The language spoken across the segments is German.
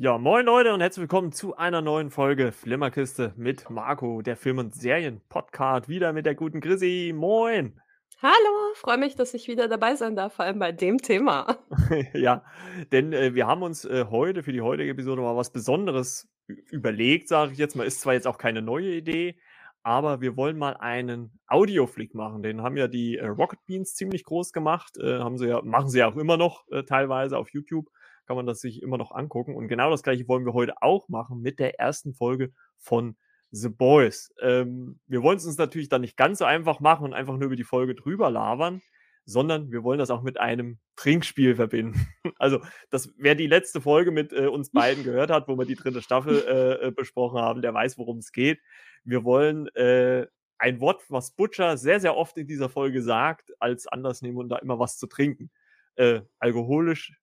Ja, moin Leute und herzlich willkommen zu einer neuen Folge Flimmerkiste mit Marco, der Film- und Serien-Podcast. Wieder mit der guten Chrissy. Moin! Hallo, freue mich, dass ich wieder dabei sein darf, vor allem bei dem Thema. ja, denn äh, wir haben uns äh, heute für die heutige Episode mal was Besonderes überlegt, sage ich jetzt mal. Ist zwar jetzt auch keine neue Idee, aber wir wollen mal einen Audioflick machen. Den haben ja die äh, Rocket Beans ziemlich groß gemacht, äh, haben sie ja, machen sie ja auch immer noch äh, teilweise auf YouTube kann man das sich immer noch angucken. Und genau das gleiche wollen wir heute auch machen mit der ersten Folge von The Boys. Ähm, wir wollen es uns natürlich dann nicht ganz so einfach machen und einfach nur über die Folge drüber labern, sondern wir wollen das auch mit einem Trinkspiel verbinden. Also, das, wer die letzte Folge mit äh, uns beiden gehört hat, wo wir die dritte Staffel äh, äh besprochen haben, der weiß, worum es geht. Wir wollen äh, ein Wort, was Butcher sehr, sehr oft in dieser Folge sagt, als Anlass nehmen und da immer was zu trinken. Äh, alkoholisch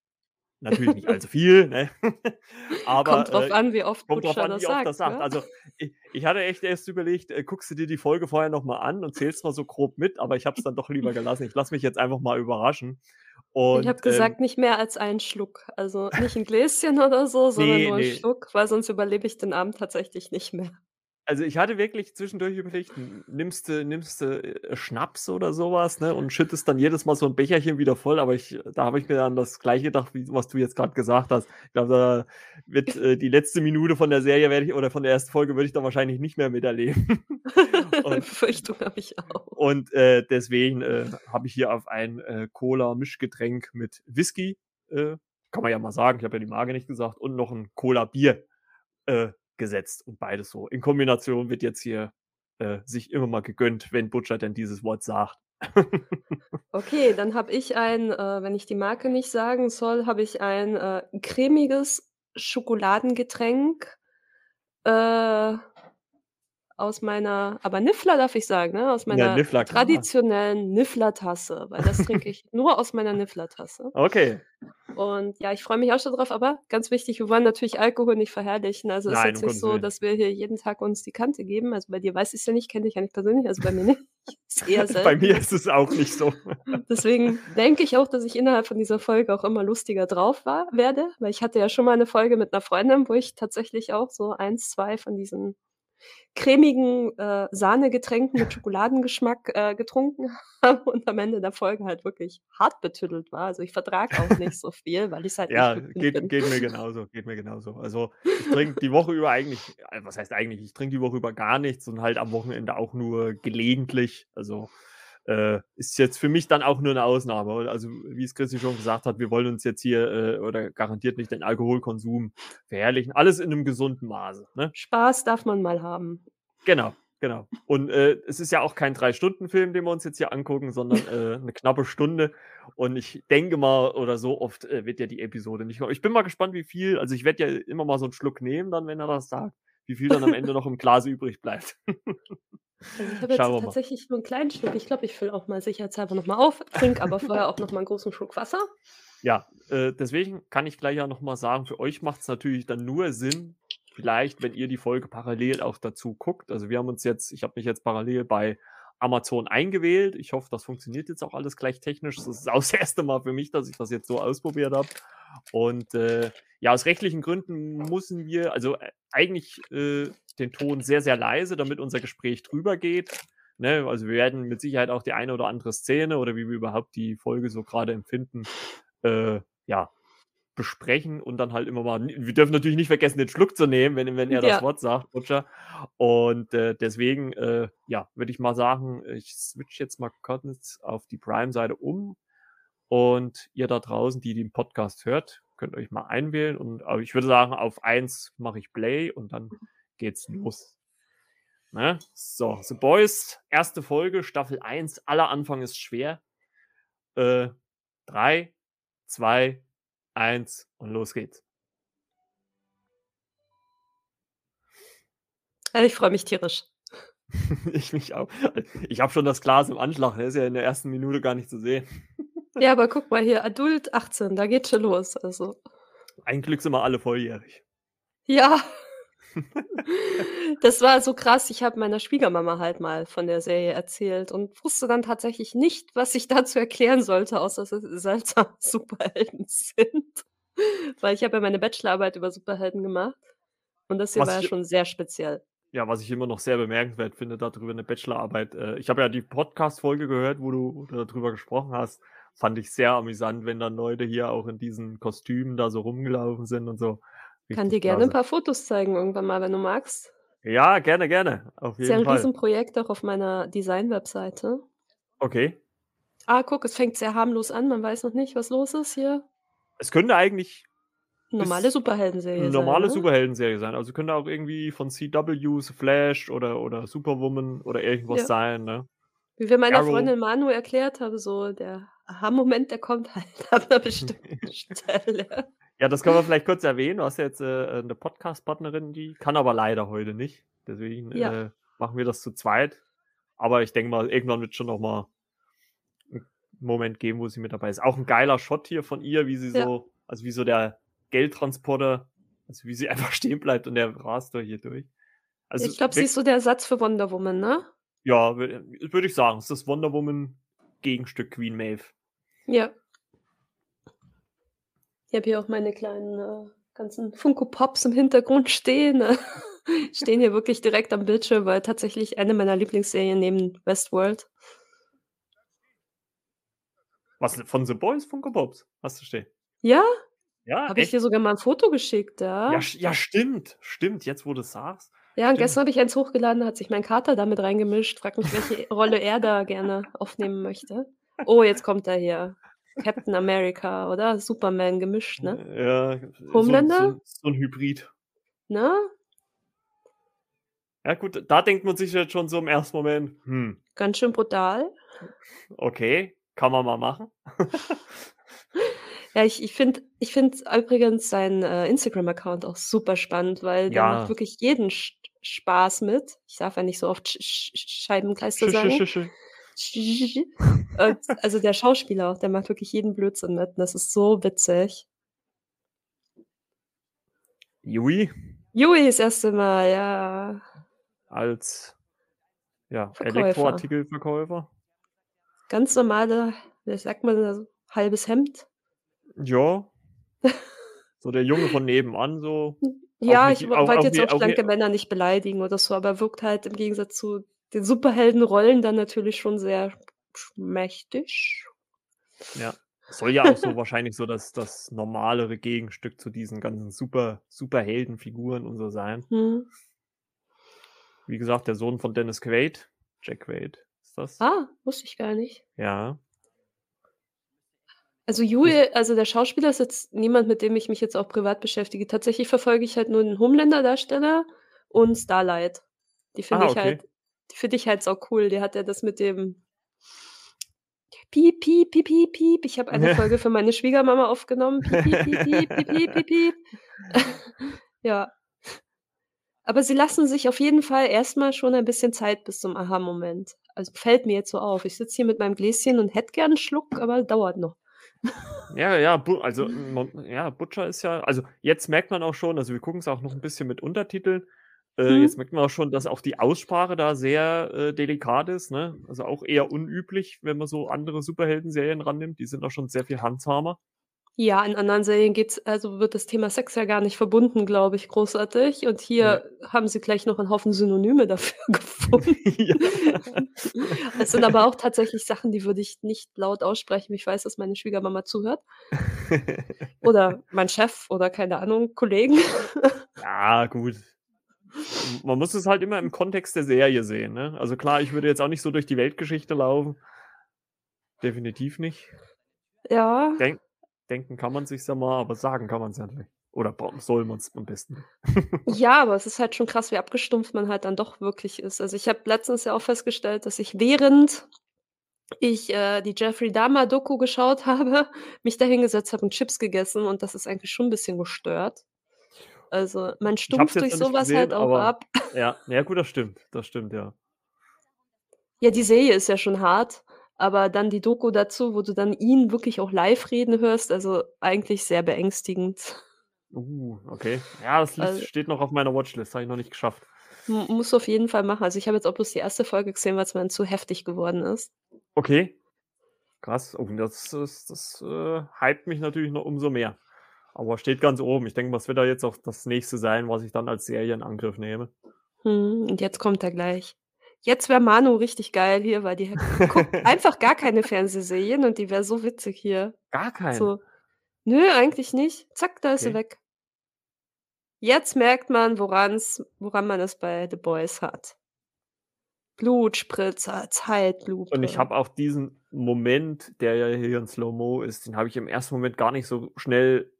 Natürlich nicht allzu viel, ne? Aber kommt drauf äh, an, wie oft kommt drauf an, das wie sagt, oft das sagt. Ne? Also ich, ich, hatte echt erst überlegt, äh, guckst du dir die Folge vorher nochmal an und zählst mal so grob mit, aber ich habe es dann doch lieber gelassen. Ich lasse mich jetzt einfach mal überraschen. Und, ich habe gesagt, ähm, nicht mehr als einen Schluck. Also nicht ein Gläschen oder so, sondern nee, nur einen nee. Schluck, weil sonst überlebe ich den Abend tatsächlich nicht mehr. Also, ich hatte wirklich zwischendurch überlegt, nimmst du nimmst du äh, Schnaps oder sowas, ne, und schüttest dann jedes Mal so ein Becherchen wieder voll, aber ich da habe ich mir dann das Gleiche gedacht, wie was du jetzt gerade gesagt hast. Ich glaube, da wird äh, die letzte Minute von der Serie werde ich oder von der ersten Folge würde ich dann wahrscheinlich nicht mehr miterleben. Befürchtung habe ich auch. Und, äh, deswegen, äh, habe ich hier auf ein, äh, Cola-Mischgetränk mit Whisky, äh, kann man ja mal sagen, ich habe ja die Marke nicht gesagt, und noch ein Cola-Bier, äh, gesetzt und beides so. In Kombination wird jetzt hier äh, sich immer mal gegönnt, wenn Butcher denn dieses Wort sagt. okay, dann habe ich ein, äh, wenn ich die Marke nicht sagen soll, habe ich ein äh, cremiges Schokoladengetränk. Äh, aus meiner, aber Niffler darf ich sagen, ne? Aus meiner ja, Niffler, traditionellen Niffler-Tasse, weil das trinke ich nur aus meiner Niffler-Tasse. Okay. Und ja, ich freue mich auch schon drauf, aber ganz wichtig, wir wollen natürlich Alkohol nicht verherrlichen. Also es ist jetzt nicht so, dass wir hier jeden Tag uns die Kante geben. Also bei dir weiß ich es ja nicht, kenne dich ja nicht persönlich, also bei mir nicht. Ist eher selten. bei mir ist es auch nicht so. Deswegen denke ich auch, dass ich innerhalb von dieser Folge auch immer lustiger drauf war, werde, weil ich hatte ja schon mal eine Folge mit einer Freundin, wo ich tatsächlich auch so eins, zwei von diesen cremigen äh, Sahnegetränken mit Schokoladengeschmack äh, getrunken habe und am Ende der Folge halt wirklich hart betüttelt war. Also ich vertrage auch nicht so viel, weil ich es halt ja, geht, bin. geht mir genauso, geht mir genauso. Also ich trinke die Woche über eigentlich, äh, was heißt eigentlich, ich trinke die Woche über gar nichts und halt am Wochenende auch nur gelegentlich. Also äh, ist jetzt für mich dann auch nur eine Ausnahme. Also, wie es Christi schon gesagt hat, wir wollen uns jetzt hier äh, oder garantiert nicht den Alkoholkonsum verherrlichen. Alles in einem gesunden Maße. Ne? Spaß darf man mal haben. Genau, genau. Und äh, es ist ja auch kein Drei-Stunden-Film, den wir uns jetzt hier angucken, sondern äh, eine knappe Stunde. Und ich denke mal, oder so oft äh, wird ja die Episode nicht kommen. Ich bin mal gespannt, wie viel. Also, ich werde ja immer mal so einen Schluck nehmen, dann, wenn er das sagt, wie viel dann am Ende noch im Glas übrig bleibt. Also ich habe jetzt Schauen tatsächlich nur einen kleinen Schluck. Ich glaube, ich fülle auch mal sicherheitshalber nochmal auf, trinke aber vorher auch nochmal einen großen Schluck Wasser. Ja, äh, deswegen kann ich gleich ja nochmal sagen, für euch macht es natürlich dann nur Sinn, vielleicht, wenn ihr die Folge parallel auch dazu guckt. Also wir haben uns jetzt, ich habe mich jetzt parallel bei Amazon eingewählt. Ich hoffe, das funktioniert jetzt auch alles gleich technisch. Das ist auch das erste Mal für mich, dass ich das jetzt so ausprobiert habe. Und äh, ja, aus rechtlichen Gründen müssen wir, also äh, eigentlich äh, den Ton sehr, sehr leise, damit unser Gespräch drüber geht. Ne? Also wir werden mit Sicherheit auch die eine oder andere Szene oder wie wir überhaupt die Folge so gerade empfinden, äh, ja, besprechen und dann halt immer mal, wir dürfen natürlich nicht vergessen, den Schluck zu nehmen, wenn, wenn er das Wort sagt, Butcher. Und äh, deswegen, äh, ja, würde ich mal sagen, ich switch jetzt mal kurz auf die Prime-Seite um und ihr da draußen, die den Podcast hört, könnt euch mal einwählen und aber ich würde sagen, auf eins mache ich Play und dann geht's los. Ne? So, The Boys, erste Folge, Staffel 1, aller Anfang ist schwer. Äh, drei, zwei, eins und los geht's. Ich freue mich tierisch. ich mich auch. Ich habe schon das Glas im Anschlag, der ist ja in der ersten Minute gar nicht zu sehen. ja, aber guck mal hier, Adult 18, da geht schon los. Also. Ein Glück sind wir alle volljährig. Ja. Das war so krass. Ich habe meiner Schwiegermama halt mal von der Serie erzählt und wusste dann tatsächlich nicht, was ich dazu erklären sollte, außer dass es seltsame Superhelden sind. Weil ich habe ja meine Bachelorarbeit über Superhelden gemacht und das hier Was war ja schon sehr speziell. ja, was ich immer noch sehr bemerkenswert finde, darüber eine Bachelorarbeit äh, ich habe ja die Podcast-Folge gehört, wo du wo du darüber gesprochen hast. Fand ich sehr amüsant, wenn dann Leute hier auch in diesen Kostümen da so rumgelaufen sind und so. Kann dir gerne 'n klasse. paar Fotos zeigen irgendwann mal, wenn du magst. Ja, gerne, gerne. Auf Ist ja jeden 'n Fall. Riesenprojekt auch auf meiner Design-Webseite. Okay. Ah, guck, es fängt sehr harmlos an. Man weiß noch nicht, was los ist hier. Es könnte eigentlich Normale ist Superheldenserie sein, normale ne? Superheldenserie sein. Also, könnte auch irgendwie von CW, Flash oder oder Superwoman oder irgendwas Ja. sein, ne? Wie wir meiner Arrow. Freundin Manu erklärt haben, so der Aha-Moment, der kommt halt ab 'ner bestimmten Stelle. Ja, das können wir vielleicht kurz erwähnen. Du hast ja jetzt, äh, 'ne Podcast-Partnerin, die kann aber leider heute nicht. Deswegen, Ja. äh, machen wir das zu zweit. Aber ich denke mal, irgendwann wird schon noch mal 'n Moment geben, wo sie mit dabei ist. Auch 'n geiler Shot hier von ihr, wie sie Ja. so also, wie so der Geldtransporter also, wie sie einfach stehen bleibt und der rast da hier durch. Also, Ich glaube, sie ist so der Ersatz für Wonder Woman, ne? Ja, wür würde ich sagen. Ist das Wonder Woman Gegenstück Queen Maeve. Ja. Ich habe hier auch meine kleinen, äh, ganzen Funko Pops im Hintergrund stehen, ne? Stehen hier wirklich direkt am Bildschirm, weil tatsächlich eine meiner Lieblingsserien neben Westworld. Was, von The Boys Funko Pops hast du stehen? Ja? Ja, Habe ich dir sogar mal 'n Foto geschickt, ja. Ja, ja, stimmt, stimmt, jetzt wo du's sagst. Ja, und gestern habe ich eins hochgeladen, da hat sich mein Kater da mit reingemischt. Frage mich, welche Rolle er da gerne aufnehmen möchte. Oh, jetzt kommt er hier. Captain America, oder? Superman gemischt, ne? Ja, so 'n so Homelander? 'n so 'n Hybrid. Ne? Ja gut, da denkt man sich jetzt schon so im ersten Moment: „Hm, Ganz schön brutal. okay, kann man mal machen.“ Ja, ich ich finde ich finde übrigens seinen, äh, Instagram-Account auch super spannend, weil der macht Ja. wirklich jeden Sch Spaß mit. Ich darf ja nicht so oft Sch Sch Sch Scheibenkleister Sch sagen. Sch also, der Schauspieler auch, der macht wirklich jeden Blödsinn mit und das ist so witzig. Yui Yui das erste Mal, ja. als, ja, Verkäufer. Elektroartikelverkäufer. Ganz normale, wie sagt man halbes Hemd. Ja. So der Junge von nebenan so. Ja, nicht ich wollte jetzt auch schlanke Männer nicht beleidigen oder so, aber wirkt halt im Gegensatz zu den Superheldenrollen dann natürlich schon sehr schmächtig. Ja. Soll ja auch so wahrscheinlich so das das normalere Gegenstück zu diesen ganzen Super Superheldenfiguren und so sein. Mhm. Wie gesagt, der Sohn von Dennis Quaid, Jack Quaid ist das. Ah, wusste ich gar nicht. Ja. Also, Yui also, der Schauspieler ist jetzt niemand, mit dem ich mich jetzt auch privat beschäftige. Tatsächlich verfolge ich halt nur den Homelander-Darsteller und Starlight. Die finde Ah, ich okay. halt finde ich halt saucool. Die hat ja das mit dem Piep, piep, piep, piep, piep. Ich habe eine Folge für meine Schwiegermama aufgenommen. Piep, piep, piep, piep, piep, piep, piep. Ja. Aber sie lassen sich auf jeden Fall erst mal schon ein bisschen Zeit bis zum Aha-Moment. Also, fällt mir jetzt so auf. Ich sitze hier mit meinem Gläschen und hätte gern 'n Schluck, aber dauert noch. Ja, ja, also, ja, Butcher ist ja also, jetzt merkt man auch schon also, wir gucken's auch noch 'n bisschen mit Untertiteln. Äh, Mhm. jetzt merkt man auch schon, dass auch die Aussprache da sehr, äh, delikat ist, ne? Also, auch eher unüblich, wenn man so andere Superheldenserien rannimmt. Die sind auch schon sehr viel handsamer. Ja, in anderen Serien geht's also, wird das Thema Sex ja gar nicht verbunden, glaube ich, großartig. Und Ja. hier haben sie gleich noch 'n Haufen Synonyme dafür gefunden. Ja. Es sind aber auch tatsächlich Sachen, die würde ich nicht laut aussprechen. Ich weiß, dass meine Schwiegermama zuhört. Oder mein Chef oder keine Ahnung, Kollegen. Ja, gut. Man muss es halt immer im Kontext der Serie sehen, ne? Also, klar, ich würde jetzt auch nicht so durch die Weltgeschichte laufen. Definitiv nicht. Ja. Denk denken kann man sich's ja mal, aber sagen kann man's ja nicht. Oder soll man's am besten. Ja, aber es ist halt schon krass, wie abgestumpft man halt dann doch wirklich ist. Also, ich habe letztens ja auch festgestellt, dass ich, während ich, äh, die Jeffrey Dahmer-Doku geschaut habe, mich da hingesetzt habe und Chips gegessen und das ist eigentlich schon 'n bisschen gestört. Also, man es stumpft durch noch nicht so was gesehen, halt auch aber ab. ja, ja gut, das stimmt. Das stimmt, ja. Ja, die Serie ist ja schon hart, aber dann die Doku dazu, wo du dann ihn wirklich auch live reden hörst, also, eigentlich sehr beängstigend. Uh, okay. Ja, das Also steht noch auf meiner Watchlist, habe ich noch nicht geschafft. M musst du auf jeden Fall machen. Also, ich habe jetzt auch bloß die 1. Folge gesehen, weil's mir dann zu heftig geworden ist. Okay. Krass. Oh, das das das, äh, hypt mich natürlich noch umso mehr. Aber steht ganz oben. Ich denke, was wird da jetzt auch das nächste sein, was ich dann als Serie in Angriff nehme? Mhm, und jetzt kommt er gleich. Jetzt wäre Manu richtig geil hier, weil die guckt einfach gar keine Fernsehserien und die wäre so witzig hier. Gar keine? So. Nö, eigentlich nicht. Zack, da ist sie Okay. weg. Jetzt merkt man, woran's woran man es bei The Boys hat. Blutspritzer, Und ich habe auch diesen Moment, der ja hier in Slow-Mo ist, den habe ich im ersten Moment gar nicht so schnell,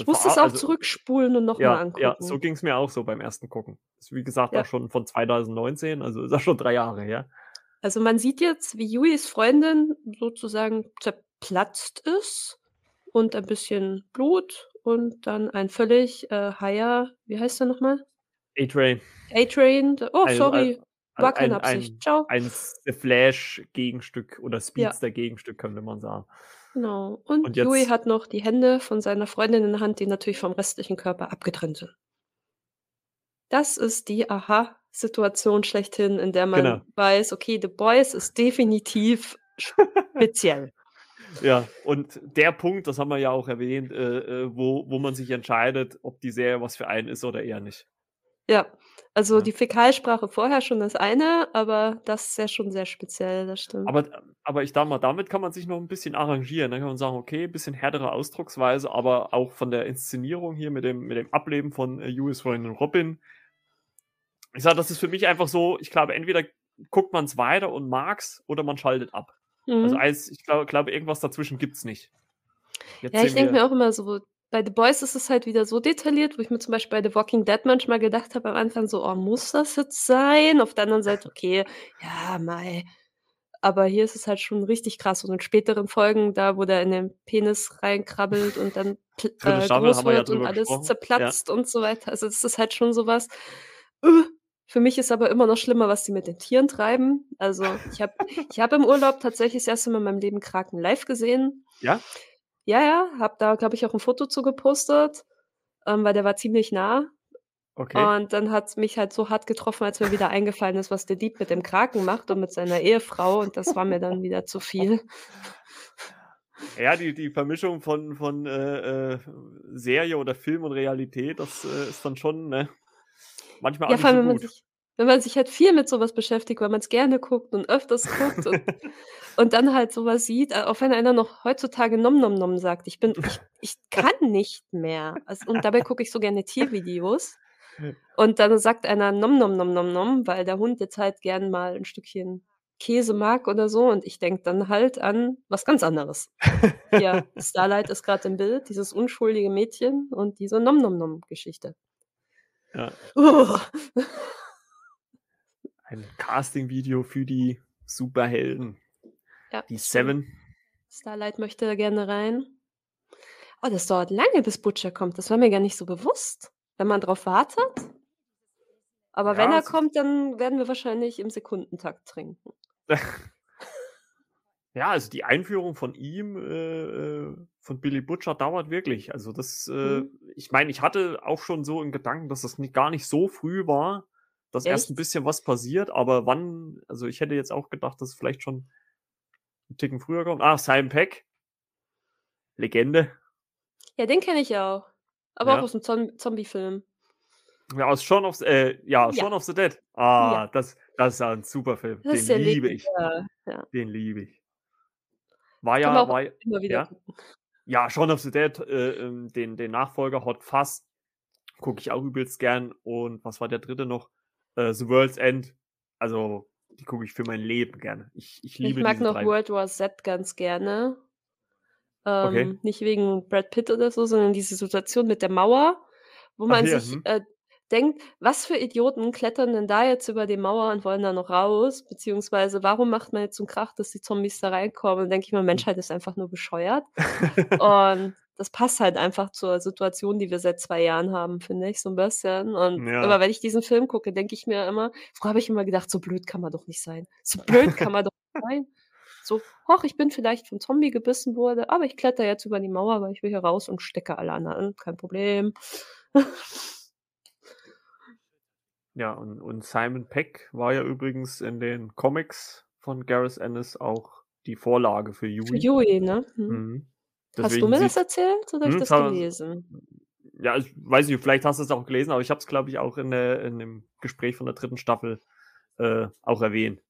Ich musste es verar auch also zurückspulen und noch mal ja, ja, so angucken. ging's mir auch so beim ersten Gucken. Ist wie gesagt auch Ja. schon von 2019, also ist auch schon 3 Jahre her. Also, man sieht jetzt, wie Yuis Freundin sozusagen zerplatzt ist und ein bisschen Blut und dann ein völlig, äh, Higher wie heißt der noch mal? A-Train. A-Train. Oh, Also, sorry, ein war keine ein Absicht. ein Tschau. ein The Flash-Gegenstück oder. Speedster-Gegenstück, könnte man sagen. Genau. Und Und Yui jetzt hat noch die Hände von seiner Freundin in der Hand, die natürlich vom restlichen Körper abgetrennt sind. Das ist die Aha-Situation schlechthin, in der man Genau. weiß, okay, The Boys ist definitiv speziell. Ja, und der Punkt, das haben wir ja auch erwähnt, äh, äh, wo wo man sich entscheidet, ob die Serie was für einen ist oder eher nicht. Ja, also Ja. die Fäkalsprache vorher schon das eine, aber das ist ja schon sehr speziell, das stimmt. Aber aber ich sage mal, damit kann man sich noch 'n bisschen arrangieren. Dann kann man sagen: „Okay, bisschen härtere Ausdrucksweise“, aber auch von der Inszenierung hier mit dem mit dem Ableben von, äh, Yuis Freundin Robin. Ich sage, das ist für mich einfach so, ich glaube, entweder guckt man's weiter und mag's oder man schaltet ab. Also, Mhm. eins ich glau glaube, irgendwas dazwischen gibt's nicht. Jetzt Ja, ich denke mir auch immer so, bei The Boys ist es halt wieder so detailliert, wo ich mir zum Beispiel bei The Walking Dead manchmal gedacht habe am Anfang so: „Oh, muss das jetzt sein?“ Auf der anderen Seite, okay, ja, mei. Aber hier ist es halt schon richtig krass und in späteren Folgen, da wo der in den Penis reinkrabbelt und dann pl 3. äh, groß haben wir ja wird und alles gesprochen. Ja. zerplatzt und so weiter. Also, das ist halt schon so was äh, für mich ist aber immer noch schlimmer, was die mit den Tieren treiben. Also, ich habe ich habe im Urlaub tatsächlich das erste Mal in meinem Leben Kraken live gesehen. Ja? Ja, ja, habe da, glaube ich, auch 'n Foto zu gepostet, ähm, weil der war ziemlich nah. Okay. Und dann hat's mich halt so hart getroffen, als mir wieder eingefallen ist, was der Dieb mit dem Kraken macht und mit seiner Ehefrau und das war mir dann wieder zu viel. Ja, die die Vermischung von von, äh, äh, Serie oder Film und Realität, das, äh, ist dann schon, ne, manchmal Ja, vor allem, so wenn man sich wenn man sich halt viel mit so was beschäftigt, weil man's gerne guckt und öfters guckt und und dann halt so was sieht, äh, auch wenn einer noch heutzutage Nom Nom Nom sagt. Ich bin ich ich kann nicht mehr. Also, und dabei gucke ich so gerne Tiervideos. Und dann sagt einer Nom Nom Nom Nom Nom, weil der Hund jetzt halt gern mal 'n Stückchen Käse mag oder so und ich denke dann halt an was ganz anderes. Hier, Starlight ist grad im Bild, dieses unschuldige Mädchen und diese Nom Nom Nom Geschichte. Ja. Oh. Ein Castingvideo für die Superhelden. Ja, Die. Seven. Starlight möchte da gerne rein. Oh, das dauert lange, bis Butcher kommt. Das war mir gar nicht so bewusst, wenn man drauf wartet. Aber wenn Ja, er es ist kommt, dann werden wir wahrscheinlich im Sekundentakt trinken. Ja, also die Einführung von ihm, äh, äh, von Billy Butcher dauert wirklich. Also das, äh Mhm. ich meine, ich hatte auch schon so in Gedanken, dass das nicht gar nicht so früh war, dass erst 'n Echt? bisschen was passiert, aber wann also, ich hätte jetzt auch gedacht, dass es vielleicht schon 'n Ticken früher kommt. Ah, Simon Pegg. Legende. Ja, den kenne ich auch, aber auch Ja. aus'm Zom Zombiefilm. Ja, aus Shaun of the äh, ja, Ja. Shaun of the Dead. Ja. Ah, das das ist ja 'n super Film. Das ist Den ja liebe ich. ja. Den liebe ich. War ja war immer wieder ja? Ja, Shaun of the Dead, äh, ähm, den den Nachfolger Hot Fuzz gucke ich auch übelst gern. Und was war der 3. noch? Äh, The World's End. Also, die gucke ich für mein Leben gerne. Ich ich Ich liebe mag diese noch 3. World War Z ganz gerne. Okay. Ähm, nicht wegen Brad Pitt oder so, sondern diese Situation mit der Mauer, wo Ach man ja, sich, mhm. äh, denkt: „Was für Idioten klettern denn da jetzt über die Mauer und wollen da noch raus?“ Beziehungsweise warum macht man jetzt so 'n Krach, dass die Zombies da reinkommen? Dann denke ich mir: Hm. „Menschheit ist einfach nur bescheuert.“ Und das passt halt einfach zur Situation, die wir seit 2 Jahren haben, finde ich so 'n bisschen. Und Ja. immer wenn ich diesen Film gucke, denke ich mir immer früher habe ich immer gedacht: „So blöd kann man doch nicht sein. So blöd kann man doch nicht sein.“ So: „Ach, ich bin vielleicht vom Zombie gebissen wurde, aber ich kletter jetzt über die Mauer, weil ich will hier raus und stecke alle anderen an. Kein Problem.“ Ja, und und Simon Pegg war ja übrigens in den Comics von Gareth Ennis auch die Vorlage für Für Yui. Yui, ne? Mhm. Mhm. Hast du mir das erzählt oder habe ich hm, das gelesen? Ja, ich weiß nicht, vielleicht hast du es auch gelesen, aber ich habe es, glaube ich, auch in, der, in dem Gespräch von der dritten Staffel äh, auch erwähnt.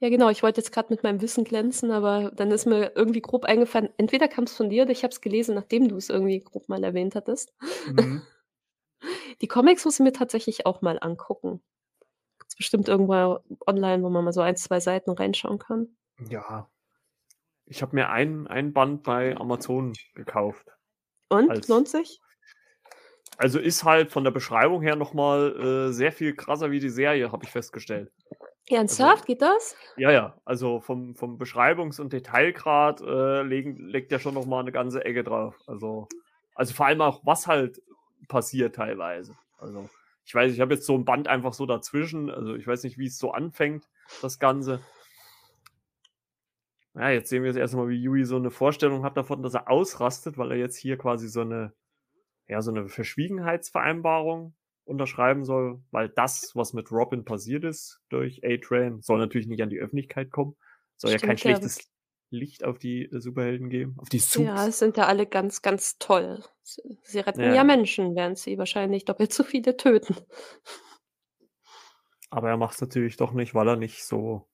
Ja, genau. Ich wollte jetzt gerade mit meinem Wissen glänzen, aber dann ist mir irgendwie grob eingefallen, entweder kam es von dir oder ich habe es gelesen, nachdem du es irgendwie grob mal erwähnt hattest. Mhm. Die Comics muss ich mir tatsächlich auch mal angucken. Gibt's bestimmt irgendwo online, wo man mal so ein, zwei Seiten reinschauen kann. Ja. Ich habe mir ein, ein Band bei Amazon gekauft. Und? Als, Lohnt sich? Also ist halt von der Beschreibung her nochmal äh, sehr viel krasser wie die Serie, habe ich festgestellt. Ernsthaft? Also, geht das? Ja, ja. Also vom, vom Beschreibungs- und Detailgrad äh, legen, legt ja schon nochmal eine ganze Ecke drauf. Also, also vor allem auch, was halt passiert teilweise. Also ich weiß, ich habe jetzt so ein Band einfach so dazwischen. Also ich weiß nicht, wie es so anfängt, das Ganze. Ja, jetzt sehen wir jetzt erstmal, wie Yui so eine Vorstellung hat davon, dass er ausrastet, weil er jetzt hier quasi so eine, ja, so eine Verschwiegenheitsvereinbarung unterschreiben soll, weil das, was mit Robin passiert ist durch A-Train, soll natürlich nicht an die Öffentlichkeit kommen. Soll Stimmt, ja kein schlechtes ja. Licht auf die Superhelden geben, auf die Suits. Ja, es sind ja alle ganz, ganz toll. Sie retten ja, ja Menschen, während sie wahrscheinlich doppelt so viele töten. Aber er macht es natürlich doch nicht, weil er nicht so,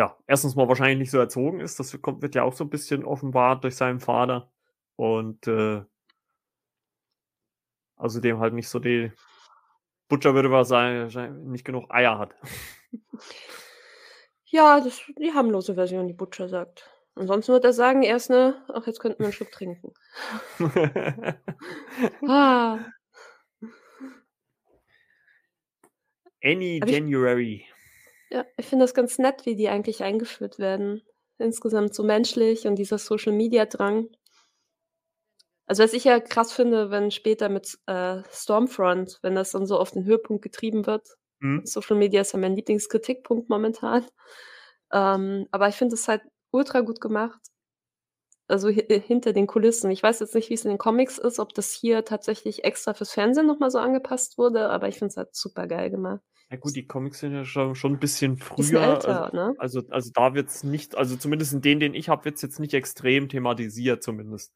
ja, erstens mal wahrscheinlich nicht so erzogen ist. Das kommt, wird ja auch so ein bisschen offenbart durch seinen Vater. Und äh, Außerdem halt nicht so die Butcher würde was sagen, nicht genug Eier hat. Ja, das ist die harmlose Version, die Butcher sagt. Ansonsten wird er sagen, erst ne, ach, jetzt könnten wir einen Schluck trinken. ah. Any January. Ich, ja, ich finde das ganz nett, wie die eigentlich eingeführt werden. Insgesamt so menschlich und dieser Social Media Drang. Also, was ich ja krass finde, wenn später mit, äh, Stormfront wenn das dann so auf den Höhepunkt getrieben wird. Mhm. Social Media ist ja mein Lieblingskritikpunkt momentan. Ähm, aber ich finde es halt ultra gut gemacht. Also, äh, hinter den Kulissen. Ich weiß jetzt nicht, wie es in den Comics ist, ob das hier tatsächlich extra fürs Fernsehen noch mal so angepasst wurde, aber ich finde es halt super geil gemacht. Ja gut, die Comics sind ja schon schon 'n bisschen früher. älter, also ne? also also da wird's nicht also zumindest in denen, den ich habe, wird es jetzt nicht extrem thematisiert zumindest.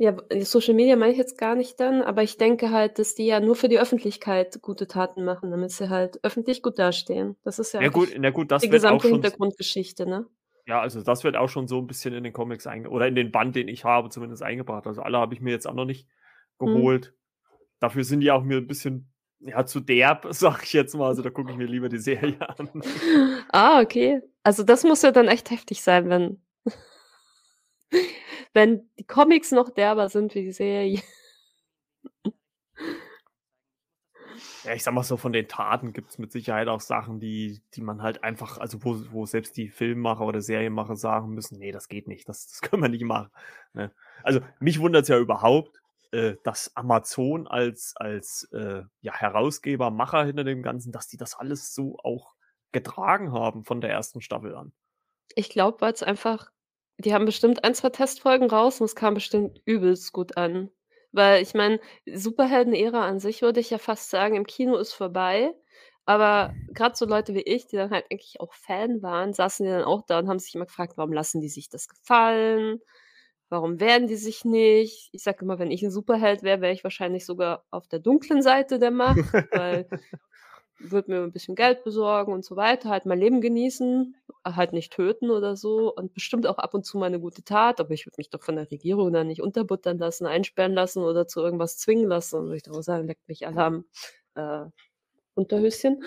Ja, Social Media meine ich jetzt gar nicht dann, aber ich denke halt, dass die ja nur für die Öffentlichkeit gute Taten machen, damit sie halt öffentlich gut dastehen. Das ist ja Ja gut na gut, das die wird auch gesamte Hintergrundgeschichte, ne? Ja, also das wird auch schon so ein bisschen in den Comics oder in den Band, den ich habe, zumindest eingebracht. Also alle habe ich mir jetzt auch noch nicht Mhm. geholt. Dafür sind die auch mir ein bisschen, ja, zu derb, sag ich jetzt mal. Also da gucke ich mir lieber die Serie an. Ah, okay. Also das muss ja dann echt heftig sein, wenn wenn die Comics noch derber sind wie die Serie. Ja, ich sag mal so, von den Taten gibt es mit Sicherheit auch Sachen, die, die man halt einfach, also wo, wo selbst die Filmmacher oder Serienmacher sagen müssen, nee, das geht nicht, das, das können wir nicht machen. Ne? Also mich wundert es ja überhaupt, äh, dass Amazon als, als äh, ja, Herausgeber, Macher hinter dem Ganzen, dass die das alles so auch getragen haben von der ersten Staffel an. Ich glaube, weil es einfach die haben bestimmt ein, 2 Testfolgen raus und es kam bestimmt übelst gut an. Weil ich meine, Superhelden-Ära an sich würde ich ja fast sagen, im Kino ist vorbei. Aber gerade so Leute wie ich, die dann halt eigentlich auch Fan waren, saßen die dann auch da und haben sich immer gefragt: „Warum lassen die sich das gefallen? Warum wehren die sich nicht?“ Ich sage immer, wenn ich ein Superheld wäre, wäre ich wahrscheinlich sogar auf der dunklen Seite der Macht, weil würde mir ein bisschen Geld besorgen und so weiter, halt mein Leben genießen, halt nicht töten oder so und bestimmt auch ab und zu mal 'ne gute Tat, aber ich würde mich doch von der Regierung dann nicht unterbuttern lassen, einsperren lassen oder zu irgendwas zwingen lassen. Dann würde ich doch sagen: „Leckt mich alle am, äh, Unterhöschen.“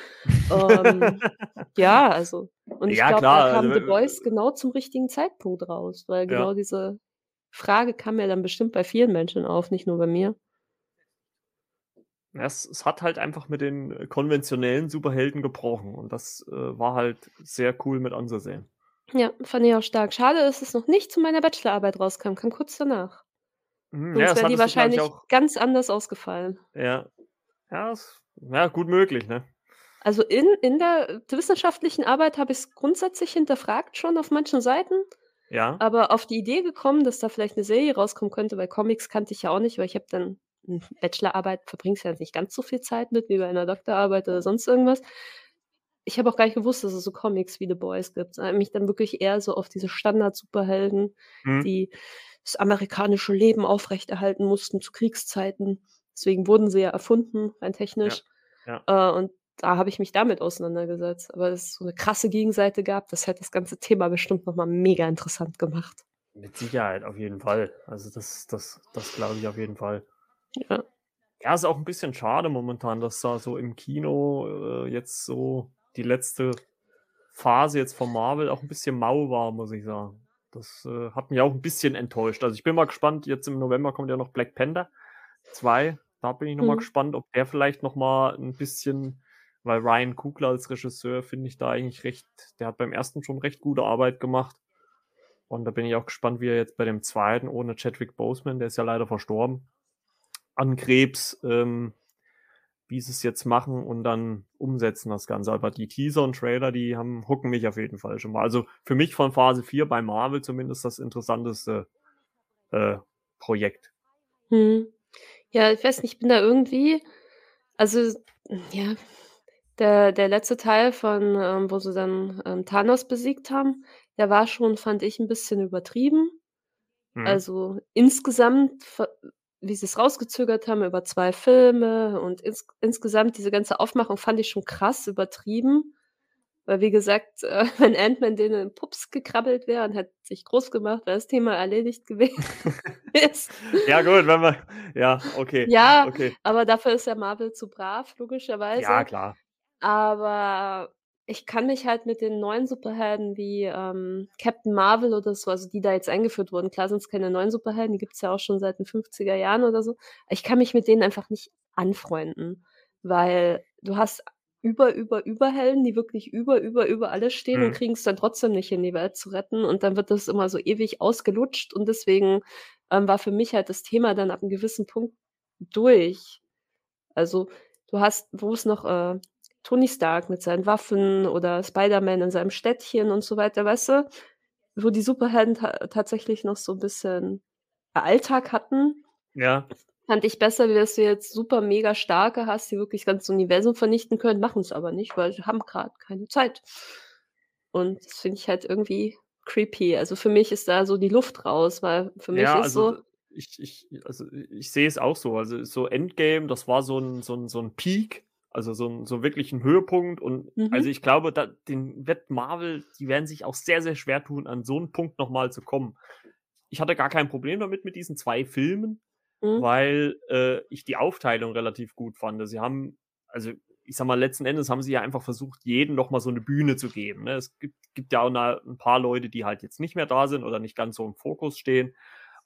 Ähm, ja, also und ich Ja glaube, da kam also, The Boys genau zum richtigen Zeitpunkt raus, weil genau Ja. diese Frage kam ja dann bestimmt bei vielen Menschen auf, nicht nur bei mir. Es es hat halt einfach mit den, äh, konventionellen Superhelden gebrochen und das, äh, war halt sehr cool mit anzusehen. Ja, fand ich auch stark. Schade, dass es noch nicht zu meiner Bachelorarbeit rauskam, kam kurz danach. Mhm, ja, Sonst wäre die wahrscheinlich auch ganz anders ausgefallen. Ja. Ja, ist ja, gut möglich, ne? Also, in in der wissenschaftlichen Arbeit habe ich's grundsätzlich hinterfragt schon auf manchen Seiten. Ja. Aber auf die Idee gekommen, dass da vielleicht 'ne Serie rauskommen könnte, weil Comics kannte ich ja auch nicht, weil ich habe dann Bachelorarbeit verbringst ja nicht ganz so viel Zeit mit wie bei einer Doktorarbeit oder sonst irgendwas. ich habe auch gar nicht gewusst, dass es so Comics wie The Boys gibt. Ich habe mich dann wirklich eher so auf diese Standard-Superhelden, Mhm. die das amerikanische Leben aufrechterhalten mussten zu Kriegszeiten. Deswegen wurden sie ja erfunden, rein technisch. Ja. Äh, und da habe ich mich damit auseinandergesetzt. Aber dass es so 'ne krasse Gegenseite gab, das hätte das ganze Thema bestimmt noch mal mega interessant gemacht. Mit Sicherheit, auf jeden Fall. Also, das das das glaube ich auf jeden Fall. Ja. Ja, ist auch 'n bisschen schade momentan, dass da so im Kino, äh, jetzt so die letzte Phase jetzt von Marvel auch 'n bisschen mau war, muss ich sagen. Das, äh, hat mich auch 'n bisschen enttäuscht. Also, ich bin mal gespannt, jetzt im November kommt ja noch Black Panther 2. Da bin ich noch mal Mhm. gespannt, ob der vielleicht noch mal 'n bisschen weil Ryan Coogler als Regisseur finde ich da eigentlich recht der hat beim 1. schon recht gute Arbeit gemacht. Und da bin ich auch gespannt, wie er jetzt bei dem 2. ohne Chadwick Boseman, der ist ja leider verstorben an Krebs, ähm, wie sie's jetzt machen und dann umsetzen das Ganze. Aber die Teaser und Trailer, die haben hooken mich auf jeden Fall schon mal. Also, für mich von Phase 4 bei Marvel zumindest das interessanteste, äh, Projekt. Mhm. Ja, ich weiß nicht, ich bin da irgendwie also, ja, der der letzte Teil von, ähm wo sie dann, ähm, Thanos besiegt haben, der war schon, fand ich, 'n bisschen übertrieben. Mhm. Also, insgesamt wie sie's rausgezögert haben über 2 Filme und ins insgesamt diese ganze Aufmachung fand ich schon krass übertrieben. Weil wie gesagt, äh, wenn Ant-Man denen in Pups gekrabbelt wäre und hätte sich groß gemacht, wäre das Thema erledigt gewesen. Ja gut, wenn wir ja, okay, Ja, okay. aber dafür ist ja Marvel zu brav, Ja, logischerweise. klar. Aber ich kann mich halt mit den neuen Superhelden wie, ähm, Captain Marvel oder so also, die da jetzt eingeführt wurden klar sind's keine neuen Superhelden, die gibt's ja auch schon seit den 50er Jahren oder so. Ich kann mich mit denen einfach nicht anfreunden, weil du hast über, über, Überhelden, die wirklich über, über, über alles stehen und Mhm. kriegen's dann trotzdem nicht hin, die Welt zu retten. Und dann wird das immer so ewig ausgelutscht und deswegen, ähm, war für mich halt das Thema dann ab 'nem gewissen Punkt durch. Also, du hast wo ist noch, äh, Tony Stark mit seinen Waffen oder Spider-Man in seinem Städtchen und so weiter, weißt du? Wo die Superhelden ta tatsächlich noch so 'n bisschen Alltag hatten. Ja. Fand ich besser, wie dass du jetzt super mega Starke hast, die wirklich das ganze Universum vernichten können, machen's aber nicht, weil sie haben grad keine Zeit. Und das finde ich halt irgendwie creepy. Also, für mich ist da so die Luft raus, weil für mich Ja, ist also, so ich ich also, ich sehe es auch so. Also, so Endgame, das war so 'n so 'n so 'n Peak, also, so so wirklich 'n Höhepunkt und also, Mhm. ich glaube, da den wird Marvel die werden sich auch sehr, sehr schwer tun, an so 'n Punkt noch mal zu kommen. Ich hatte gar kein Problem damit mit diesen 2 Filmen, Mhm. weil, äh, ich die Aufteilung relativ gut fand. Sie haben also, ich sage mal, letzten Endes haben sie ja einfach versucht, jedem noch mal so 'ne Bühne zu geben, ne? Es gibt gibt ja auch na 'n paar Leute, die halt jetzt nicht mehr da sind oder nicht ganz so im Fokus stehen.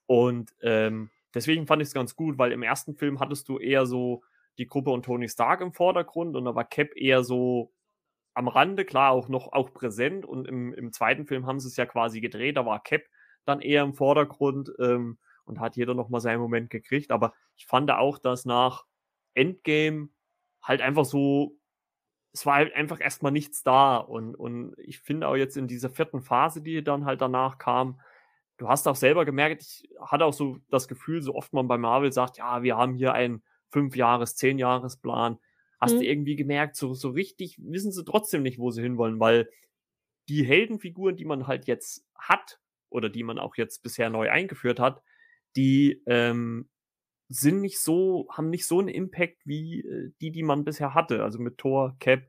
Und, ähm, deswegen fand ich's ganz gut, weil im 1. Film hattest du eher so die Gruppe um Tony Stark im Vordergrund und da war Cap eher so am Rande, klar auch noch auch präsent und im im 2. Film haben sie's ja quasi gedreht, da war Cap dann eher im Vordergrund, ähm, und hat jeder noch mal seinen Moment gekriegt. Aber ich fand auch, dass nach Endgame halt einfach so es war halt einfach erst mal nichts da und und ich finde auch jetzt in dieser 4. Phase, die dann halt danach kam du hast auch selber gemerkt, ich hatte auch so das Gefühl, so oft man bei Marvel sagt: „Ja, wir haben hier einen 5-Jahres-, 10-Jahres-Plan.“ Hast du Mhm. irgendwie gemerkt, so so richtig wissen sie trotzdem nicht, wo sie hinwollen, weil die Heldenfiguren, die man halt jetzt hat oder die man auch jetzt bisher neu eingeführt hat, die, ähm, sind nicht so haben nicht so 'n Impact wie, äh, die, die man bisher hatte, also, mit Thor, Cap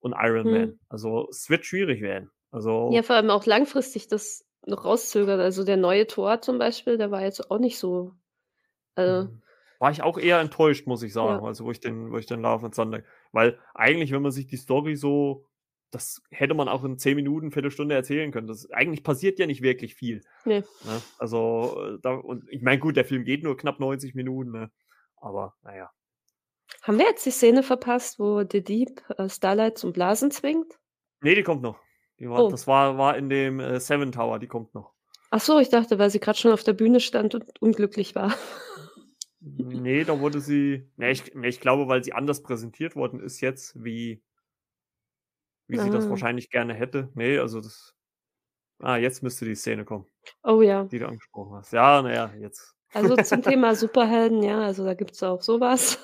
und Iron Mhm. Man. Also, es wird schwierig werden. Also Ja, vor allem auch langfristig das noch rauszögern. Also, der neue Thor zum Beispiel, der war jetzt auch nicht so äh Mhm. War ich auch eher enttäuscht, muss ich Ja. sagen, also, wo ich den wo ich den Love and Thunder weil eigentlich, wenn man sich die Story so das hätte man auch in 10 Minuten, Viertelstunde erzählen können. Das eigentlich passiert ja nicht wirklich viel, Ne. ne? Also, äh, da und ich meine, gut, der Film geht nur knapp 90 Minuten, ne? Aber na ja. Haben wir jetzt die Szene verpasst, wo The Deep, äh, Starlight zum Blasen zwingt? Ne, die kommt noch. Die war Oh. das war war in dem, äh, Seven Tower, die kommt noch. Ach so, ich dachte, weil sie grad schon auf der Bühne stand und unglücklich war. Ne, da wurde sie ne, ich ne, ich glaube, weil sie anders präsentiert worden ist jetzt, wie wie sie das Ah. wahrscheinlich gerne hätte. Ne, also, das ah, jetzt müsste die Szene kommen, Oh ja. die du angesprochen hast. Ja, na ja, jetzt. Also, zum Thema Superhelden, ja, also, da gibt's auch so was.